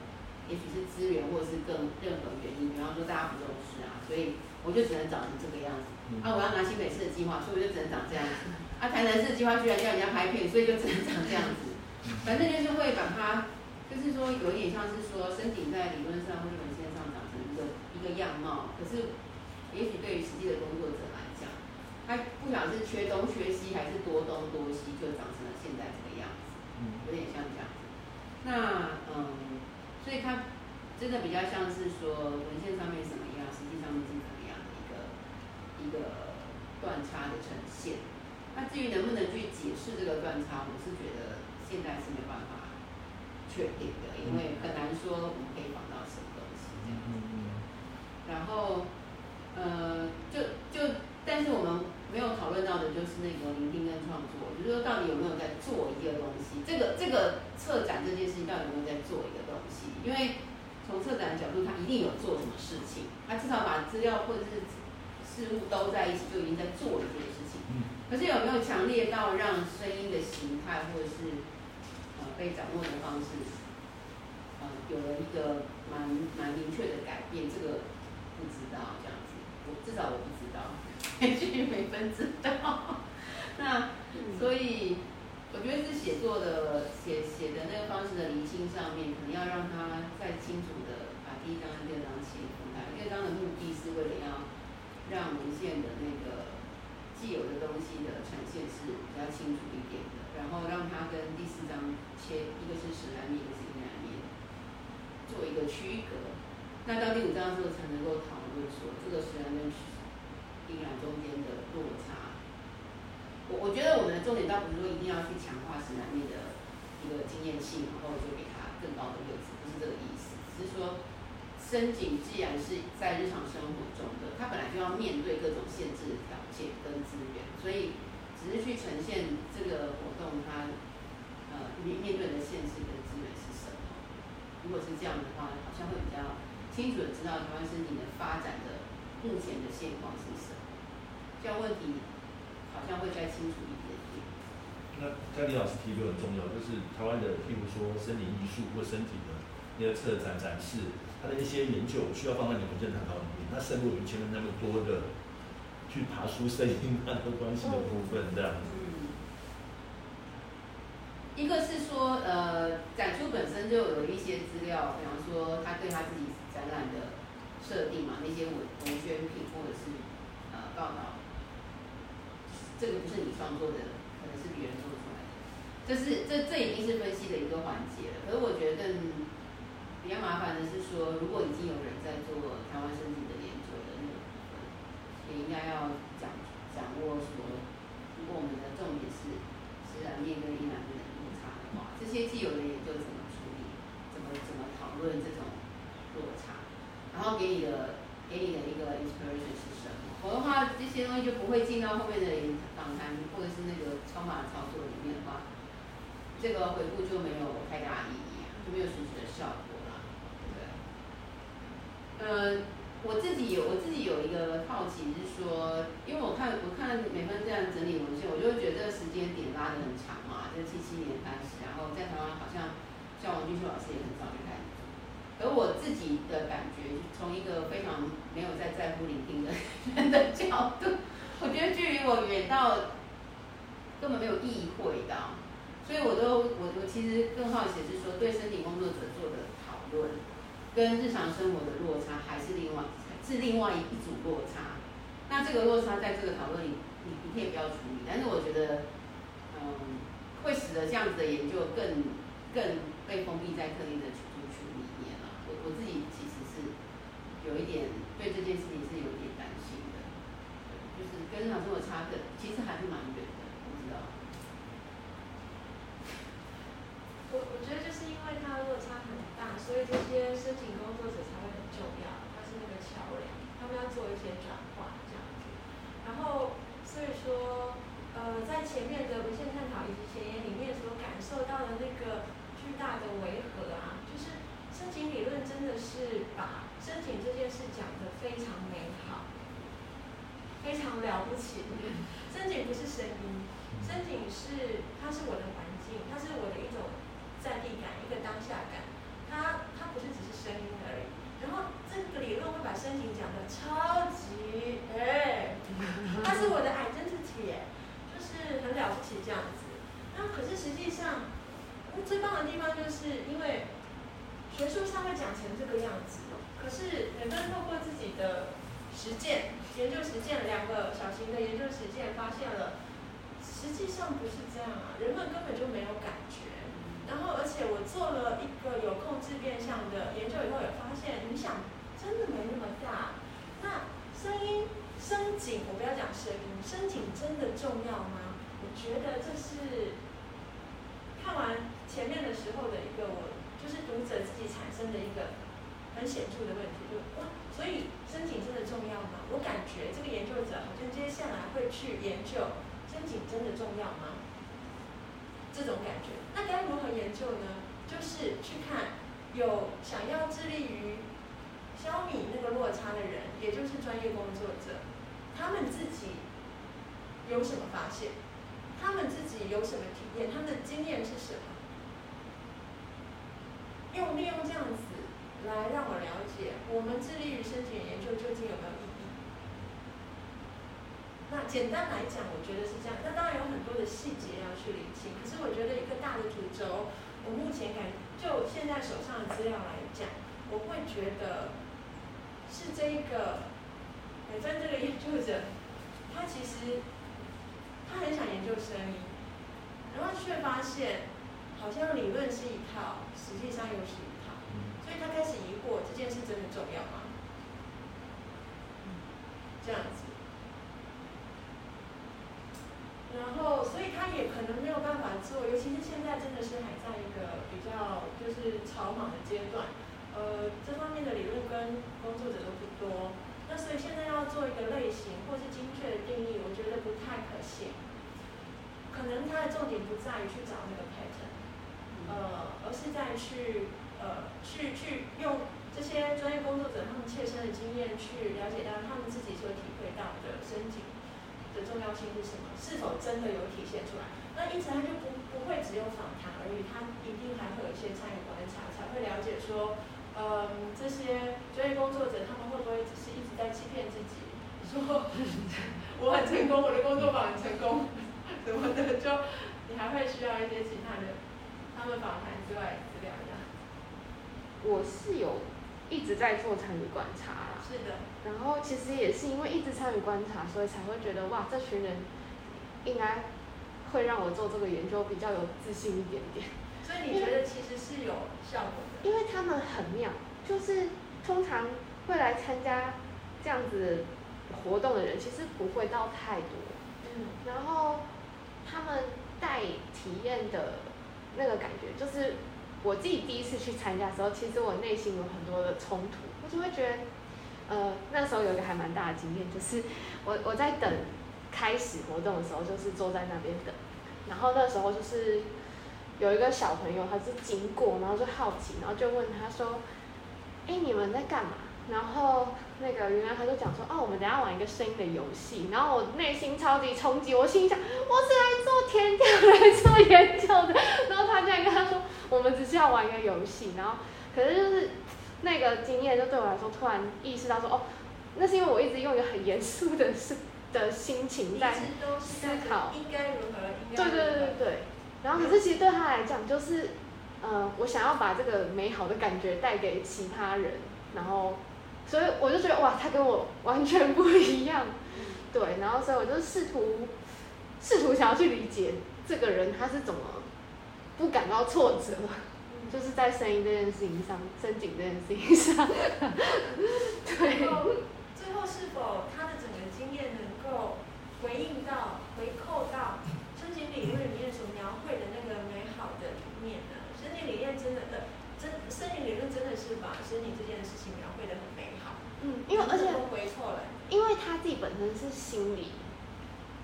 也许是资源，或者是更任何原因，比方说大家不重视啊，所以我就只能长成这个样子。啊，我要拿新北市的计划，所以我就只能长这样子。啊，台南市的计划居然叫人家拍片，所以就只能长这样子。反正就是会把它，就是说有一点像是说，身体在理论上或者文献上长成一个一个样貌，可是也许对于实际的工作者来讲。他不晓得是缺东缺西，还是多东多西，就长成了现在这个样子，有点像这样子。那嗯，所以他真的比较像是说文献上面什么样，实际上面是怎么样的一个一个断差的呈现。那至于能不能去解释这个断差，我是觉得现在是没办法确定的，因为很难说我们可以仿到什么东西这样子。然后呃，就就但是我们。没有讨论到的就是那个聆听跟创作，就是说到底有没有在做一个东西？这个这个策展这件事情到底有没有在做一个东西？因为从策展的角度，他一定有做什么事情，他至少把资料或者是事物都在一起，就已经在做一件事情。可是有没有强烈到让声音的形态或者是呃被掌握的方式，呃有了一个蛮蛮明确的改变？这个不知道这样子，我至少我不知道。也许没分知道，那所以我觉得是写作的写写的那个方式的厘清上面，可能要让他再清楚的把第一章和第二章切分开。第二章的目的是为了要让文献的那个既有的东西的呈现是比较清楚一点的，然后让它跟第四章切，一个是实然面，一个是阴蓝面，做一个区隔。那到第五章的时候才能够讨论说这个实然跟。阴蓝中间的落差，我我觉得我们的重点倒不是说一定要去强化实然面的一个经验性，然后就给他更高的位置，不是这个意思。只是说，声景既然是在日常生活中的，它本来就要面对各种限制的件跟资源，所以只是去呈现这个活动它呃面面对的现实跟资源是什么。如果是这样的话，好像会比较清楚的知道台湾身体的发展的目前的现况是什么。这样问题好像会再清楚一点点。那刚李老师提的很重要，就是台湾的，譬如说声林艺术或身体的那个策展展示，它的一些研究需要放在你文献探讨里面。那胜过于前面那么多的去爬出声音和关系的部分，这样。一个是说，呃，展出本身就有一些资料，比方说他对他自己展览的设定嘛，那些文文宣品或者是呃报道。这个不是你创作的，可能是别人做出来的。这是这这已经是分析的一个环节了。可是我觉得比较麻烦的是说，如果已经有人在做台湾声景的研究的那个部分，也应该要讲掌握说，如果我们的重点是实然面跟阴蓝面的落差的话，这些既有的研究怎么处理，怎么怎么讨论这种落差，然后给你的给你的一个 inspiration 是什么？否则的话，这些东西就不会进到后面的访谈或者是那个超码操作里面的话，这个回顾就没有太大意义，就没有实质的效果了，对不对？嗯，我自己有我自己有一个好奇是说，因为我看我看美芬这样整理文献，我就会觉得时间点拉得很长嘛，就七七年开始，然后在台湾好像像王俊秀老师也很早就开始。而我自己的感觉，从一个非常没有在在乎聆听的人的角度，我觉得距离我远到根本没有意会到，所以我都我我其实更好奇是说，对身体工作者做的讨论，跟日常生活的落差还是另外是另外一组落差。那这个落差在这个讨论里，你你可以不要处理，但是我觉得，嗯，会使得这样子的研究更更被封闭在特定的群里面。我我自己其实是有一点对这件事情是有一点担心的，就是跟日常生活差的，其实还是蛮远的，我知道。我我觉得就是因为它落差，所以这些申请工作者才会很重要，他是那个桥梁，他们要做一些转换这样子。然后，所以说，呃，在前面的文献探讨以及前言里面所感受到的那个巨大的违和啊，就是申请理论真的是把申请这件事讲得非常美好，非常了不起。申请不是声音，申请是它是我的环境，它是我的一种在地感，一个当下感。它它不是只是声音而已，然后这个理论会把身体讲的超级哎，它是我的 identity，就是很了不起这样子。那可是实际上，最棒的地方就是因为学术上会讲成这个样子，可是每个人透过自己的实践、研究实践，两个小型的研究实践，发现了实际上不是这样啊，人们根本就没有感觉。然后，而且我做了一个有控制变相的研究以后，也发现影响真的没那么大。那声音、声景，我不要讲声音，声景真的重要吗？我觉得这是看完前面的时候的一个我，就是读者自己产生的一个很显著的问题，就哇，所以声景真的重要吗？我感觉这个研究者好像接下来会去研究声景真的重要吗？这种感觉，那该如何研究呢？就是去看有想要致力于消弭那个落差的人，也就是专业工作者，他们自己有什么发现？他们自己有什么体验？他们的经验是什么？用利用这样子来让我了解，我们致力于申请研究究竟有没有？那简单来讲，我觉得是这样。那当然有很多的细节要去理清。可是我觉得一个大的主轴，我目前感就现在手上的资料来讲，我会觉得是这一个美珍这个研究者，他其实他很想研究声音，然后却发现好像理论是一套，实际上又是一套，所以他开始疑惑这件事真的重要吗？这样子。然后，所以他也可能没有办法尤其是现在真的是还在一个比较就是草莽的阶段，呃，这方面的理论跟工作者都不多，那所以现在要做一个类型或是精确的定义，我觉得不太可行。可能他的重点不在于去找那个 pattern，呃，而是在去呃去去用这些专业工作者他们切身的经验去了解到他们自己所体会到的申请的重要性是什么？是否真的有体现出来？那因此他就不不会只有访谈而已，他一定还会有一些参与观察，才会了解说，嗯，这些专业工作者他们会不会只是一直在欺骗自己，说 我很成功，我的工作坊很成功，什么的，就你还会需要一些其他的他们访谈之外资料呀。我是有一直在做参与观察啦。是的，然后其实也是因为一直参与观察，所以才会觉得哇，这群人应该会让我做这个研究比较有自信一点点。所以你觉得其实是有效果的？因为他们很妙，就是通常会来参加这样子活动的人，其实不会到太多。嗯，然后他们带体验的那个感觉，就是我自己第一次去参加的时候，其实我内心有很多的冲突，我就会觉得。呃，那时候有一个还蛮大的经验，就是我我在等开始活动的时候，就是坐在那边等，然后那时候就是有一个小朋友，他是经过，然后就好奇，然后就问他说：“哎，你们在干嘛？”然后那个原来他就讲说：“哦，我们等下玩一个声音的游戏。”然后我内心超级冲击，我心想：“我是来做田调来做研究的。”然后他竟然跟他说：“我们只是要玩一个游戏。”然后可是就是。那个经验就对我来说，突然意识到说，哦，那是因为我一直用一个很严肃的是的心情在思考，应该如何，应该。对对对对。然后可是其实对他来讲，就是，呃，我想要把这个美好的感觉带给其他人，然后，所以我就觉得哇，他跟我完全不一样。对，然后所以我就试图，试图想要去理解这个人他是怎么不感到挫折。就是在声音这件事情上，声景这件事情上，对。最后，是否他回应到、回扣到身体理论里面所描绘的那个美好的一面呢？身体理论真的的真，身体理论真的是把身体这件事情描绘的很美好。嗯，因为而且回错了，因为他自己本身是心理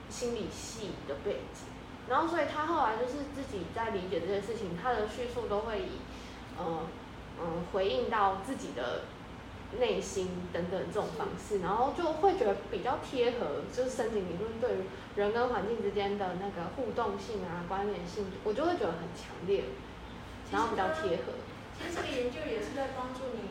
心理系的背景。然后，所以他后来就是自己在理解这件事情，他的叙述都会以，嗯、嗯、回应到自己的内心等等这种方式，然后就会觉得比较贴合，就是森井理论对于人跟环境之间的那个互动性啊、关联性，我就会觉得很强烈，然后比较贴合。其实这个研究也是在帮助你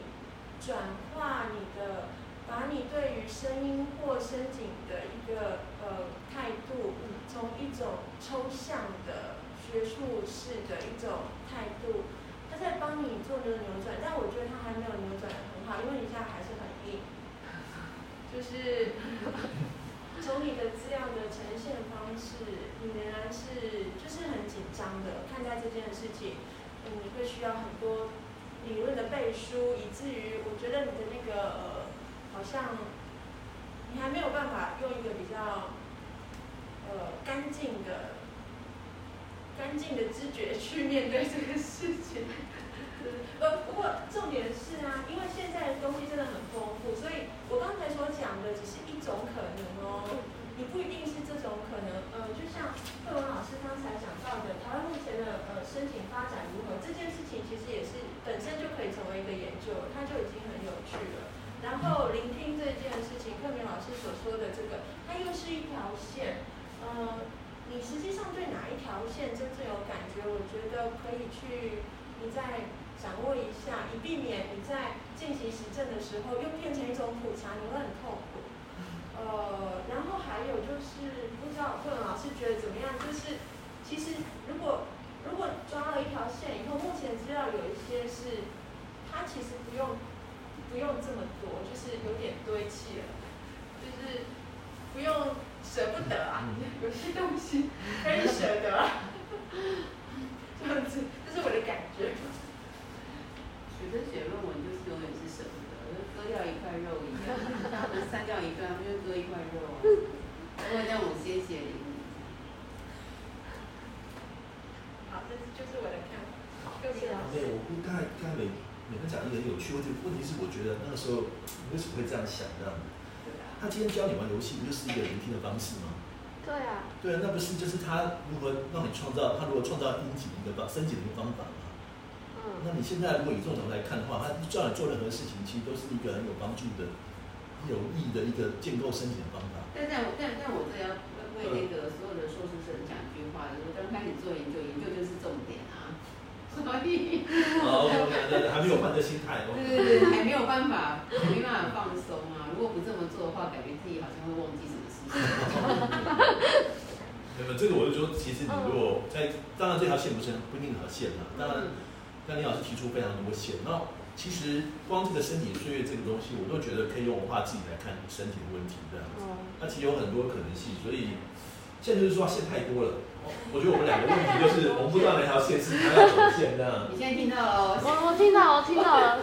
转化你的，把你对于声音或声景的一个呃态度，从一种抽象的学术式的一种态度，它在帮你做这个扭转。但我觉得它还没有扭转好，因为你现在还是很硬，就是从你的资料的呈现方式，你仍然是就是很紧张的看待这件事情。嗯，你会需要很多理论的背书，以至于我觉得你的那个呃，好像你还没有办法用一个比较呃干净的、干净的知觉去面对这个事情。呃，不过重点是啊，因为现在的东西真的很丰富，所以我刚才所讲的只是一种可能哦。你不一定是这种可能，呃，就像慧文老师刚才讲到的，台湾目前的呃申请发展如何，这件事情其实也是本身就可以成为一个研究，它就已经很有趣了。然后聆听这件事情，克明老师所说的这个，它又是一条线，呃，你实际上对哪一条线真正有感觉，我觉得可以去你在掌握一下，以避免你在进行实证的时候又变成一种普查，你会很痛苦。呃，然后还有就是，不知道慧文老师觉得怎么样？就是其实如果如果抓了一条线以后，目前资料有一些是，它其实不用不用这么多，就是有点堆砌了，就是不用舍不得啊，有些东西可以舍得啊，这样子，这是我的感觉。学生写论文就是永远是舍不得。就割掉一块肉一样，他们删掉一段，他们就割一块肉啊。因为让我先写零。好，这就是我的看法。对，我不太刚才每每个讲一个很有趣，问题问题是我觉得那个时候你为什么会这样想这样子？他今天教你玩游戏，不就是一个聆听的方式吗？对啊。对啊，那不是就是他如何让你创造，他如何创造音景一个方升级的一个方法吗？那你现在如果以这种角度来看的话，他叫你做任何事情，其实都是一个很有帮助的、有益的一个建构身体的方法。但但但但我这要为那个所有的硕士生讲一句话，就是刚开始做研究，研究就是重点啊，所以哦，对对对，还没有换的心态哦。对对对，还没有办法，没办法放松啊！如果不这么做的话，感觉自己好像会忘记什么事情。那么这个我就说，其实你如果在，当然这条线不是不一定条线嘛，当然。刚林老师提出非常多线，那其实光这个身体岁月这个东西，我都觉得可以用文化自己来看身体的问题这样子。那其实有很多可能性，所以现在就是说线太多了。我觉得我们两个问题就是，我们不知道哪条线是他要走线这样。你现在听到了？我我听到，我听到了。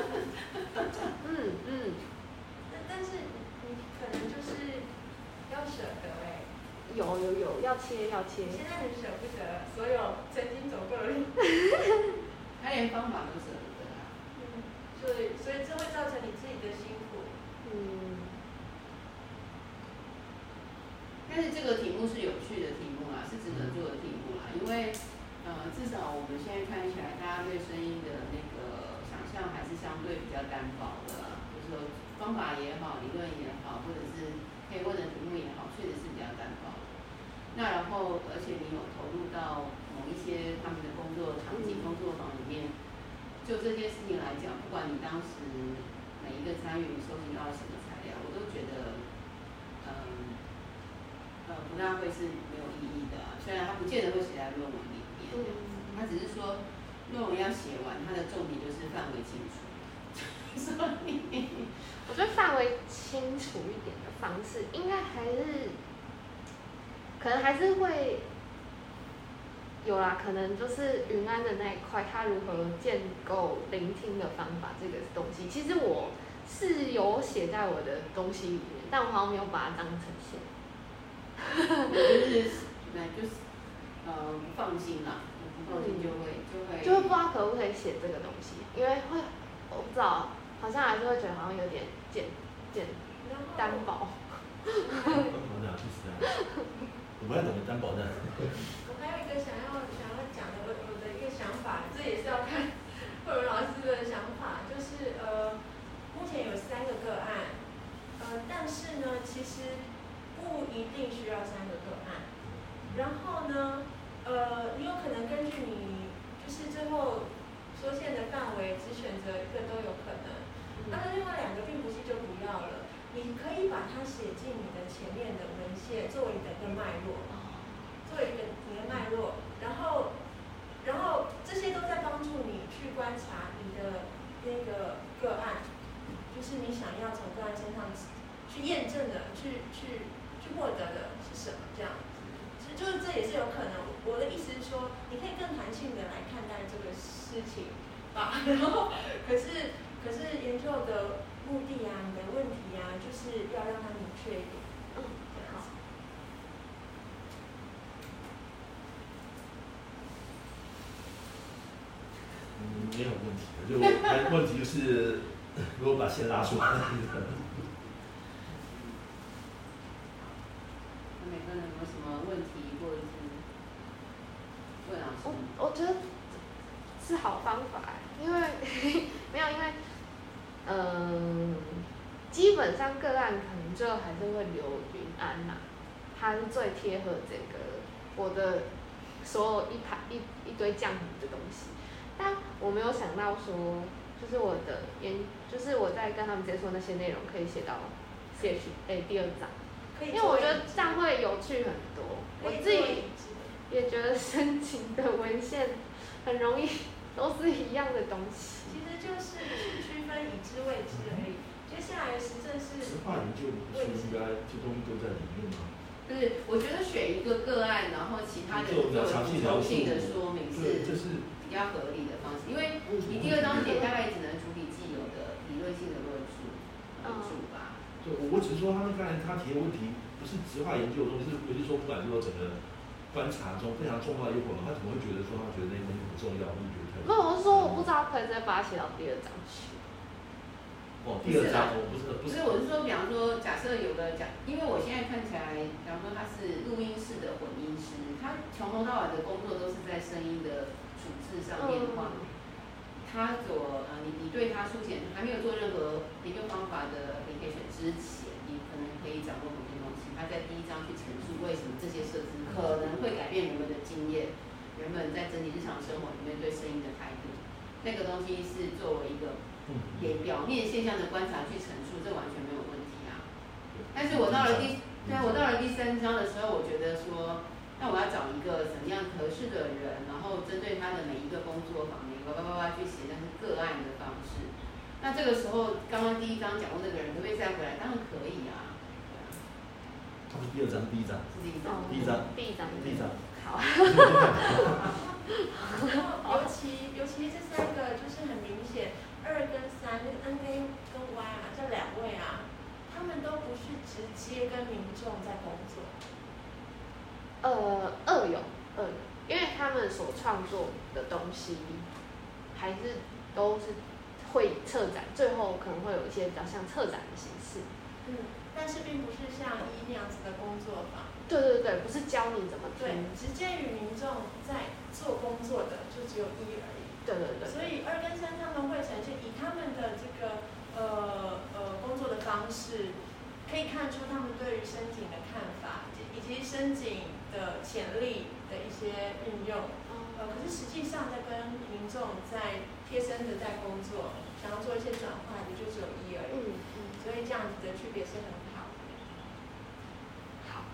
嗯嗯。但但是你可能就是要舍得哎。有有有，要切要切。现在很舍不得，所有曾经走过的路。他连方法都舍不得啊，嗯，所以所以这会造成你自己的辛苦，嗯。但是这个题目是有趣的题目啦，是值得做的题目啦，因为呃，至少我们现在看起来，大家对声音的那个想象还是相对比较单薄的，就是说方法也好，理论也好，或者是可以问的题目也好，确实是比较单薄的。那然后，而且你有投入到。一些他们的工作场景、工作坊里面，就这件事情来讲，不管你当时每一个参与，你收集到什么材料，我都觉得，嗯，呃，不大会是没有意义的。虽然他不见得会写在论文里面，他只是说论文要写完，它的重点就是范围清楚。所以，我觉得范围清楚一点的方式，应该还是，可能还是会。有啦，可能就是云安的那一块，他如何建构聆听的方法这个东西，其实我是有写在我的东西里面，但我好像没有把它当呈现。就是，对，就是，呃，不放心啦，不放心就会就会就会不知道可不可以写这个东西，因为会我不知道，好像还是会觉得好像有点简简单薄。担保 单不是啊，我不太懂得担保单。想要想要讲的我我的一个想法，这也是要看 慧文老师的想法，就是呃，目前有三个个案，呃，但是呢，其实不一定需要三个个案。然后呢，呃，你有可能根据你就是最后缩限的范围，只选择一个都有可能。那另外两个并不是就不要了，你可以把它写进你的前面的文献，作为你的一个脉络，作为一个你的脉络，然后，然后这些都在帮助你去观察你的那个个案，就是你想要从个案身上去验证的，去去去获得的是什么？这样子，其实就是这也是有可能。我的意思是说，你可以更弹性的来看待这个事情吧。然后，可是。可是研究的目的啊，你的问题啊，就是要让它明确一点。嗯，好。嗯，没有问题的，就问题就是 如果把线拉出来。那每个人有什么问题或者是问老师？我我觉得是好方法，因为 没有因为。嗯，基本上个案可能最后还是会留云安呐，它是最贴合这个我的所有一排一一堆浆糊的东西。但我没有想到说，就是我的研，就是我在跟他们接触那些内容可以写到 CHA 第二章，因为我觉得这样会有趣很多。我自己也觉得申请的文献很容易都是一样的东西。其实就是区分已知未知而已。接下来实证是。实话研究不是应该这东西都在里面吗？就是我觉得选一个个案，然后其他的做补充性的说明是比较合理的方式。因为你第二章节大概只能处理既有的理论性的论述为主吧。对，我只是说他们刚才他提的问题不是直化研究的东西，是不是说不管说整个观察中非常重要的一环，他怎么会觉得说他觉得那些东西不重要？你觉得？不是，我是说我不知道可以再把它写到第二章去。哦，第二章我不是不是，我是说，比方说，假设有个讲，因为我现在看起来，比方说他是录音室的混音师，他从头到尾的工作都是在声音的上面的话，他所呃，你你对他书前还没有做任何研究方法的 application 之前，你可能可以掌握某些东西。他在第一章去陈述为什么这些设置可能会改变人们的经验。人们在整体日常生活里面对声音的态度，那个东西是作为一个给表面现象的观察去陈述，这完全没有问题啊。但是我到了第，对，我到了第三章的时候，我觉得说，那我要找一个怎么样合适的人，然后针对他的每一个工作坊，每个叭叭叭去写，那是个案的方式。那这个时候，刚刚第一章讲过那个人可不可以再回来？当然可以啊。他是第二章，第一章，第一章，第一章，第一章，第一章。好，尤其尤其这三个就是很明显，二跟三那个 N A 跟 Y 啊，这两位啊，他们都不是直接跟民众在工作。呃，二有二有，因为他们所创作的东西，还是都是会策展，最后可能会有一些比较像策展的形式。嗯，但是并不是像一那样子的工作坊。对对对，不是教你怎么对，直接与民众在做工作的就只有一而已。对对对。所以二跟三他们会呈现以他们的这个呃呃工作的方式，可以看出他们对于深井的看法，以及声景的潜力的一些运用。呃，可是实际上在跟民众在贴身的在工作，想要做一些转换也就只有一而已。嗯嗯。所以这样子的区别是很好。好。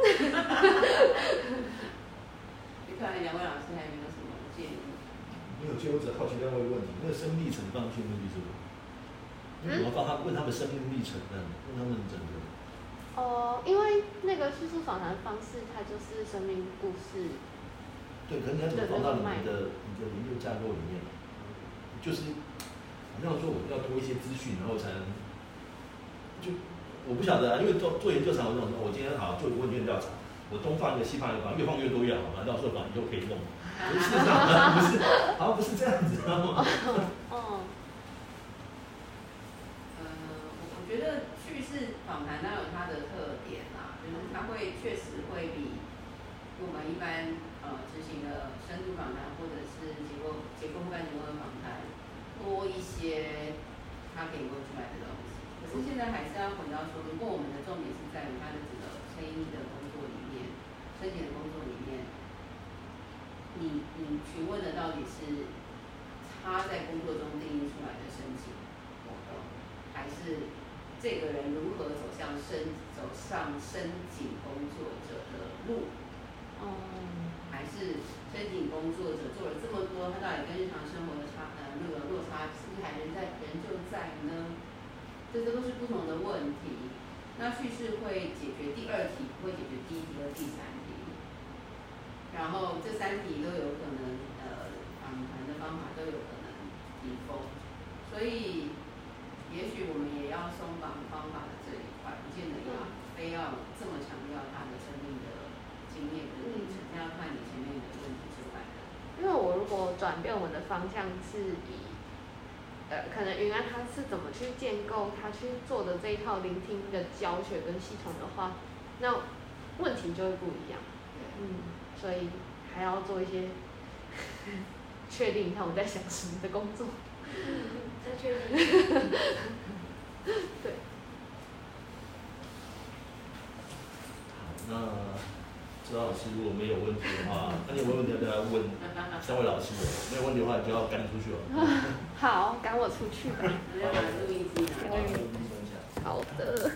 你看两位老师还有没有什么建议？没有，就我只好奇另外一个问题，那个生命历程放进去目的是什么？怎么帮他问他们生命历程呢？问他们整个。哦，因为那个叙述访谈方式，它就是生命故事。对，可是你要怎么放到你们的你的研究架构里面？就是好像说我要多一些资讯，然后才能就。我不晓得啊，因为做做研究常有这种，我今天好做一个问卷调查，我东放一个西放一个，越放越多越好嘛，到时候反正都可以弄。不是这样的，不是，好像不是这样子，知道吗？些，它可以问出来的东西。可是现在还是要回到说，如果我们的重点是在于它的这个声音的工作里面，声检的工作里面，你你询问的到底是他在工作中定义出来的申请活动，还是？这个人如何走向申走上申请工作者的路？哦、嗯，还是申请工作者做了这么多，他到底跟日常生活的差呃那个落差是不是还人在人就在呢？这些都是不同的问题。那叙事会解决第二题，会解决第一题和第三题。然后这三题都有可能呃访谈的方法都有可能提供，所以。也许我们也要松绑方法的这一块，不见得要非要这么强调他的生命的经验跟历程，要看你前面的问题之外的。因为我如果转变我们的方向是以，呃，可能云安他是怎么去建构他去做的这一套聆听的教学跟系统的话，那问题就会不一样。嗯，所以还要做一些 确定一下我在想什么的工作。再确定。对。好，那指导老师如果没有问题的话，那你有没有问题要再来问三位老师？没有问题的话，你就要赶紧出去了。好，赶我出去吧。好的。